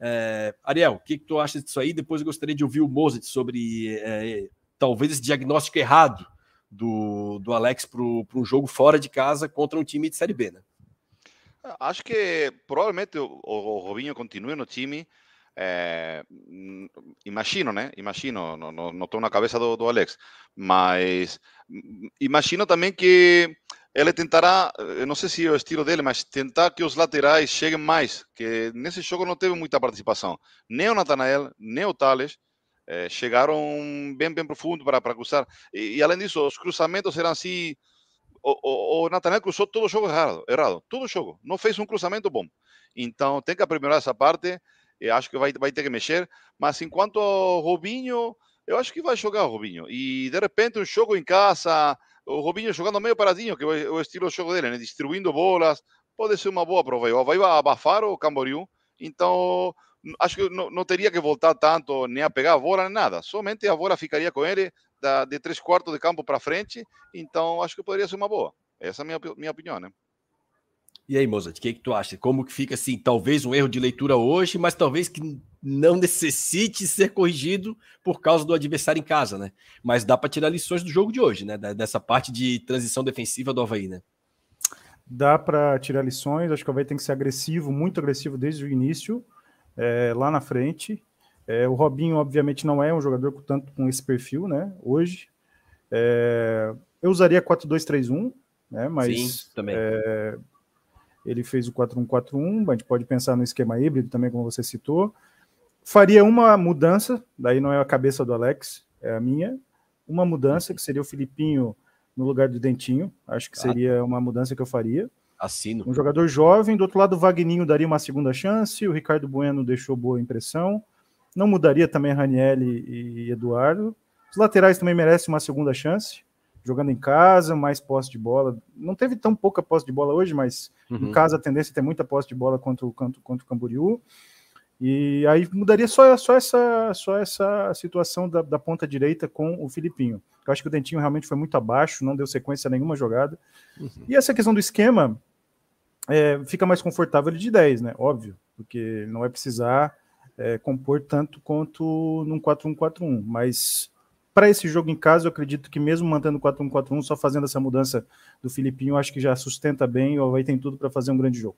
É, Ariel, o que, que, tu acha disso aí? Depois eu gostaria de ouvir o Mozart sobre é, talvez esse diagnóstico errado do, do Alex para um jogo fora de casa contra um time de Série B, né? Acho que provavelmente o, o Robinho continue no time. É, imagino, né? Imagino, não estou na cabeça do, do Alex, mas imagino também que ele tentará, não sei se é o estilo dele, mas tentar que os laterais cheguem mais, que nesse jogo não teve muita participação. Nem o Natanael, nem o Thales é, chegaram bem, bem profundo para, para cruzar. E, e, além disso, os cruzamentos eram assim. O, o, o Natanael cruzou todo o jogo errado, errado, todo o jogo. Não fez um cruzamento bom. Então tem que aprimorar essa parte. E acho que vai, vai ter que mexer. Mas enquanto o Robinho, eu acho que vai jogar o Robinho. E de repente, um jogo em casa o Robinho jogando meio paradinho, que é o estilo de jogo dele, né? distribuindo bolas, pode ser uma boa prova. Vai abafar o Camboriú, então acho que não, não, teria que voltar tanto nem a pegar a bola, nem nada. Somente a bola ficaria com ele da, de três quartos de campo para frente, então acho que poderia ser uma boa. Essa é a minha, minha opinião, né? E aí, Mozart, o que, que tu acha? Como que fica assim? Talvez um erro de leitura hoje, mas talvez que não necessite ser corrigido por causa do adversário em casa, né? Mas dá para tirar lições do jogo de hoje, né? Dessa parte de transição defensiva do Havaí, né? Dá para tirar lições, acho que o Havaí tem que ser agressivo, muito agressivo desde o início, é, lá na frente. É, o Robinho, obviamente, não é um jogador com tanto com esse perfil, né? Hoje. É, eu usaria 4-2-3-1, né? Mas Sim, também. É, ele fez o 4-1-4-1, a gente pode pensar no esquema híbrido também, como você citou faria uma mudança, daí não é a cabeça do Alex, é a minha, uma mudança, que seria o Filipinho no lugar do Dentinho, acho que seria uma mudança que eu faria. Assino. Um jogador jovem, do outro lado o Vagninho daria uma segunda chance, o Ricardo Bueno deixou boa impressão, não mudaria também Raniel e Eduardo. Os laterais também merecem uma segunda chance, jogando em casa, mais posse de bola. Não teve tão pouca posse de bola hoje, mas uhum. em casa a tendência é ter muita posse de bola contra o, contra, contra o Camboriú. E aí mudaria só, só, essa, só essa situação da, da ponta direita com o Filipinho. Eu acho que o Dentinho realmente foi muito abaixo, não deu sequência a nenhuma jogada. Uhum. E essa questão do esquema é, fica mais confortável ele de 10, né? Óbvio, porque não vai precisar é, compor tanto quanto num 4-1-4-1. Mas para esse jogo em casa, eu acredito que mesmo mantendo 4-1-4-1, só fazendo essa mudança do Filipinho, acho que já sustenta bem, ou vai ter tudo para fazer um grande jogo.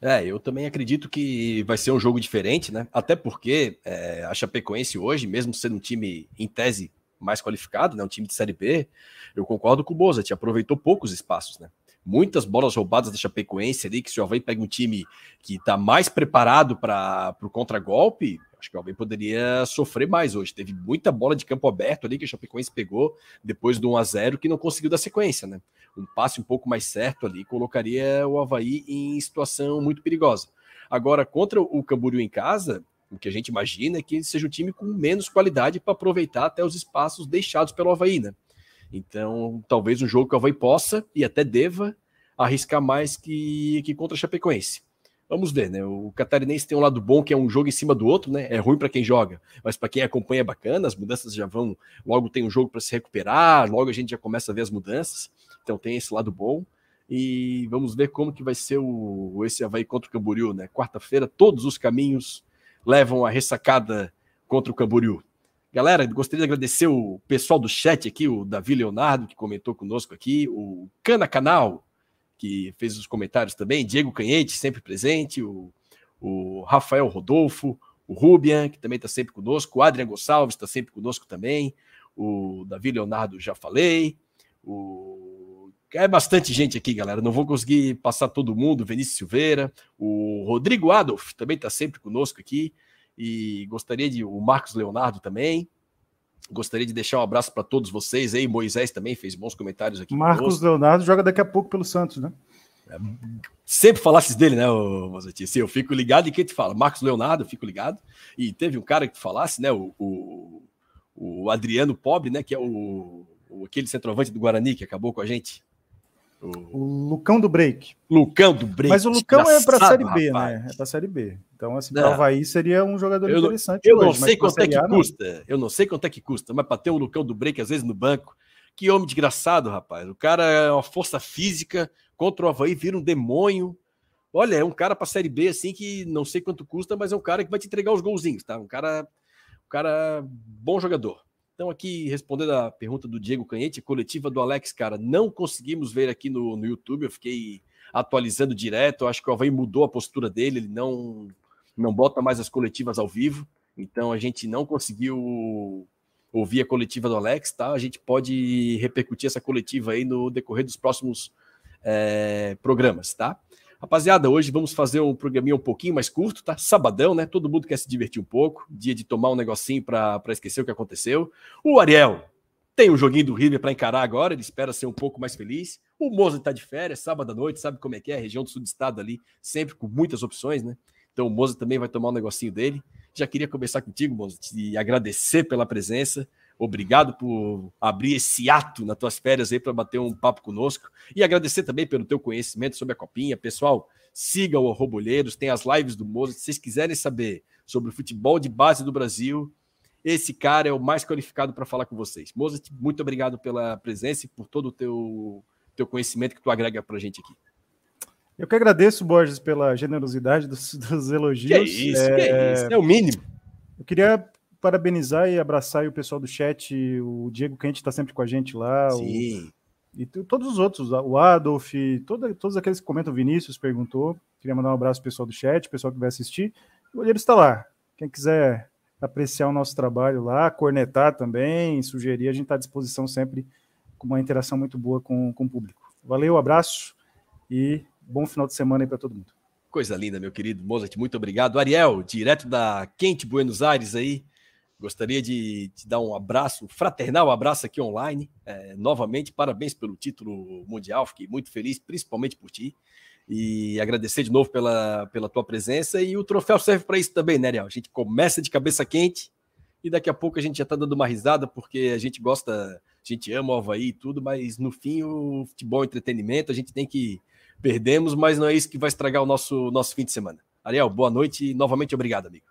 É, eu também acredito que vai ser um jogo diferente, né? Até porque é, a Chapecoense hoje, mesmo sendo um time em tese mais qualificado, né? Um time de Série B, eu concordo com o Boza, te aproveitou poucos espaços, né? Muitas bolas roubadas da Chapecoense ali, que se o Havaí pega um time que está mais preparado para o contragolpe, acho que o Havaí poderia sofrer mais hoje. Teve muita bola de campo aberto ali que a Chapecoense pegou depois do 1 a 0 que não conseguiu dar sequência, né? um passe um pouco mais certo ali, colocaria o Havaí em situação muito perigosa. Agora, contra o Camboriú em casa, o que a gente imagina é que seja um time com menos qualidade para aproveitar até os espaços deixados pelo Havaí, né? Então, talvez um jogo que o Havaí possa e até deva arriscar mais que, que contra a Chapecoense. Vamos ver, né? O Catarinense tem um lado bom que é um jogo em cima do outro, né? É ruim para quem joga, mas para quem acompanha é bacana. As mudanças já vão, logo tem um jogo para se recuperar, logo a gente já começa a ver as mudanças. Então tem esse lado bom. E vamos ver como que vai ser o esse Havaí contra o Camboriú, né? Quarta-feira, todos os caminhos levam a ressacada contra o Camboriú. Galera, gostaria de agradecer o pessoal do chat aqui, o Davi Leonardo, que comentou conosco aqui, o Cana Canal, que fez os comentários também, Diego Canhete, sempre presente, o, o Rafael Rodolfo, o Rubian, que também está sempre conosco, o Adrian Gonçalves está sempre conosco também, o Davi Leonardo já falei, o... é bastante gente aqui, galera, não vou conseguir passar todo mundo, Vinícius Silveira, o Rodrigo Adolf também está sempre conosco aqui, e gostaria de, o Marcos Leonardo também, Gostaria de deixar um abraço para todos vocês aí. Moisés também fez bons comentários aqui. Marcos conosco. Leonardo joga daqui a pouco pelo Santos, né? É, sempre falasses dele, né, Mozati? Sim, eu fico ligado em quem te fala. Marcos Leonardo, eu fico ligado. E teve um cara que falasse, né, o, o, o Adriano Pobre, né, que é o, o, aquele centroavante do Guarani que acabou com a gente. O... o Lucão do Break. Lucão do Break. Mas o Lucão é para Série B, rapaz. né? É para Série B. Então, assim, para o Havaí seria um jogador eu interessante. eu hoje, não sei quanto é que a, custa. Não. Eu não sei quanto é que custa, mas para ter um Lucão do Break, às vezes, no banco. Que homem desgraçado, rapaz. O cara é uma força física contra o Havaí, vira um demônio. Olha, é um cara para Série B, assim, que não sei quanto custa, mas é um cara que vai te entregar os golzinhos, tá? Um cara, um cara bom jogador. Então, aqui, respondendo a pergunta do Diego Canhete, coletiva do Alex, cara, não conseguimos ver aqui no, no YouTube, eu fiquei atualizando direto, eu acho que o Havaí mudou a postura dele, ele não, não bota mais as coletivas ao vivo, então a gente não conseguiu ouvir a coletiva do Alex, tá? A gente pode repercutir essa coletiva aí no decorrer dos próximos é, programas, tá? Rapaziada, hoje vamos fazer um programinha um pouquinho mais curto, tá? Sabadão, né? Todo mundo quer se divertir um pouco, dia de tomar um negocinho para esquecer o que aconteceu. O Ariel tem um joguinho do River para encarar agora, ele espera ser um pouco mais feliz. O Moza está de férias, sábado à noite, sabe como é que é, região do sul do estado ali, sempre com muitas opções, né? Então o Moza também vai tomar um negocinho dele. Já queria começar contigo, Moza, te agradecer pela presença. Obrigado por abrir esse ato nas tuas férias aí para bater um papo conosco e agradecer também pelo teu conhecimento sobre a copinha. Pessoal, siga o Robolheiros, tem as lives do Moza. Se vocês quiserem saber sobre o futebol de base do Brasil, esse cara é o mais qualificado para falar com vocês. Mozart, muito obrigado pela presença e por todo o teu, teu conhecimento que tu agrega para a gente aqui. Eu que agradeço, Borges, pela generosidade dos, dos elogios. Que é isso, é... que é isso, é o mínimo. Eu queria parabenizar e abraçar o pessoal do chat, o Diego Quente está sempre com a gente lá. Sim. O, e todos os outros, o Adolf, todo, todos aqueles que comentam, o Vinícius perguntou. Queria mandar um abraço pro pessoal do chat, pessoal que vai assistir. O olheiro está lá. Quem quiser apreciar o nosso trabalho lá, cornetar também, sugerir, a gente está à disposição sempre com uma interação muito boa com, com o público. Valeu, abraço e bom final de semana aí para todo mundo. Coisa linda, meu querido Mozart, muito obrigado. Ariel, direto da quente Buenos Aires aí, Gostaria de te dar um abraço, um fraternal abraço aqui online. É, novamente, parabéns pelo título mundial, fiquei muito feliz, principalmente por ti. E agradecer de novo pela, pela tua presença. E o troféu serve para isso também, né, Ariel? A gente começa de cabeça quente e daqui a pouco a gente já está dando uma risada, porque a gente gosta, a gente ama o Havaí e tudo, mas no fim o futebol é entretenimento, a gente tem que. Perdemos, mas não é isso que vai estragar o nosso, nosso fim de semana. Ariel, boa noite e novamente obrigado, amigo.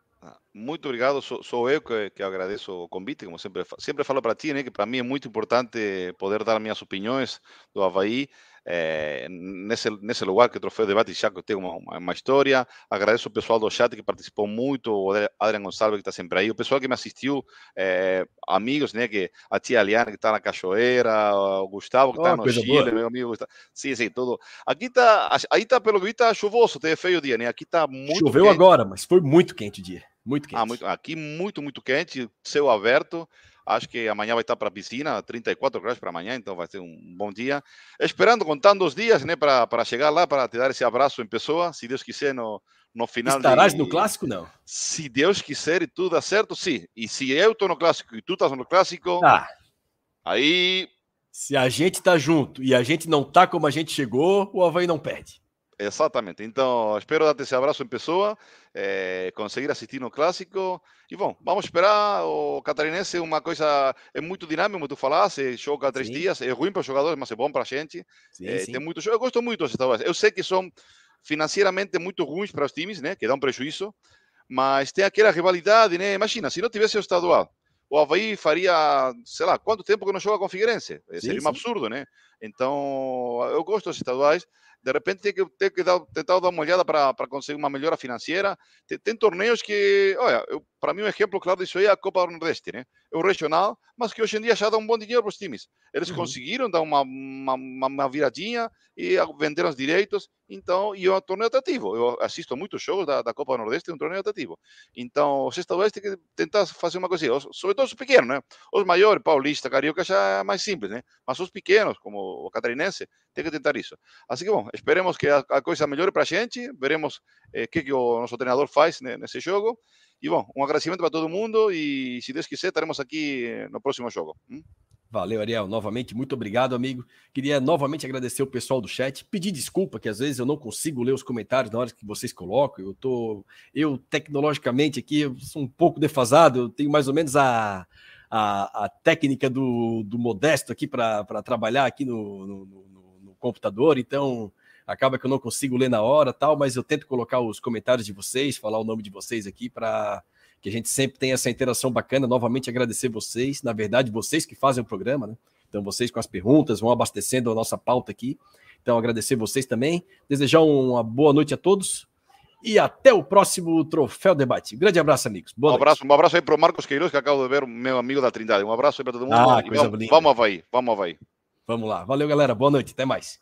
Muito obrigado, sou, sou eu que, que, agradeço o convite, como sempre, sempre falo para ti, né, que para mim é muito importante poder dar minhas opiniões do Havaí é, nesse, nesse lugar que o Troféu Debate já tem uma, uma, história. Agradeço o pessoal do chat que participou muito, o Adriano Gonçalves que está sempre aí, o pessoal que me assistiu, é, amigos, né, que a tia Aliana que está na Cachoeira, o Gustavo que está oh, no Chile, boa. meu amigo. Está... Sim, sim, tudo. Aqui está, aí está pelo que está chuvoso, teve feio o dia, né? Aqui está muito Choveu quente. agora, mas foi muito quente o dia. Muito ah, quente. Ah, muito, aqui muito, muito quente, céu aberto. Acho que amanhã vai estar para a piscina, 34 graus para amanhã, então vai ser um bom dia. Esperando, contando os dias, né, para, chegar lá, para te dar esse abraço em pessoa, se Deus quiser, no, no final. Estarás de... no clássico, não? Se Deus quiser e tudo dá certo, sim. E se eu estou no clássico e tu estás no clássico, ah. aí. Se a gente tá junto e a gente não tá como a gente chegou, o Havaí não perde. Exatamente. Então, espero dar esse abraço em pessoa, é, conseguir assistir no clássico. E bom, vamos esperar. O catarinense é uma coisa, é muito dinâmico, como tu falaste, joga três sim. dias, é ruim para os jogadores, mas é bom para a gente. Sim, é, sim. Tem muito, eu gosto muito dos estaduais. Eu sei que são financeiramente muito ruins para os times, né, que dão prejuízo, mas tem aquela rivalidade, né? Imagina, se não tivesse o estadual, o Havaí faria, sei lá, quanto tempo que não joga com Figueirense? Seria um absurdo, né? Então, eu gosto dos estaduais de repente tem que, tem que dar, tentar dar uma olhada para conseguir uma melhora financeira. Tem, tem torneios que, olha, para mim um exemplo claro disso aí é a Copa do Nordeste, né? É o regional, mas que hoje em dia já dá um bom dinheiro para os times. Eles uhum. conseguiram dar uma, uma, uma, viradinha e venderam os direitos, então, e é um torneio atrativo. Eu assisto muitos jogos da, da Copa do Nordeste, é um torneio atrativo. Então, os estaduais têm que tentar fazer uma coisa assim, sobretudo os pequenos, né? Os maiores, Paulista, Carioca, já é mais simples, né? Mas os pequenos, como o catarinense, tem que tentar isso. Assim que, bom, esperemos que a, a coisa melhore para a gente, veremos o eh, que, que o nosso treinador faz né, nesse jogo. E bom, um agradecimento para todo mundo e se Deus quiser, estaremos aqui eh, no próximo jogo. Hum? Valeu, Ariel. Novamente, muito obrigado, amigo. Queria novamente agradecer o pessoal do chat. Pedir desculpa que às vezes eu não consigo ler os comentários na hora que vocês colocam. Eu tô, eu tecnologicamente aqui eu sou um pouco defasado. Eu tenho mais ou menos a, a, a técnica do, do modesto aqui para trabalhar aqui no, no, no computador, então acaba que eu não consigo ler na hora, tal, mas eu tento colocar os comentários de vocês, falar o nome de vocês aqui para que a gente sempre tenha essa interação bacana. Novamente agradecer vocês, na verdade, vocês que fazem o programa, né? Então, vocês com as perguntas vão abastecendo a nossa pauta aqui. Então, agradecer vocês também. Desejar uma boa noite a todos. E até o próximo Troféu Debate. grande abraço, amigos. Boa um abraço, um abraço aí para o Marcos Queiroz, que acabo de ver, meu amigo da Trindade. Um abraço aí para todo mundo. Ah, coisa vamos, vamos, Havaí, vamos Havaí. Vamos lá. Valeu, galera. Boa noite. Até mais.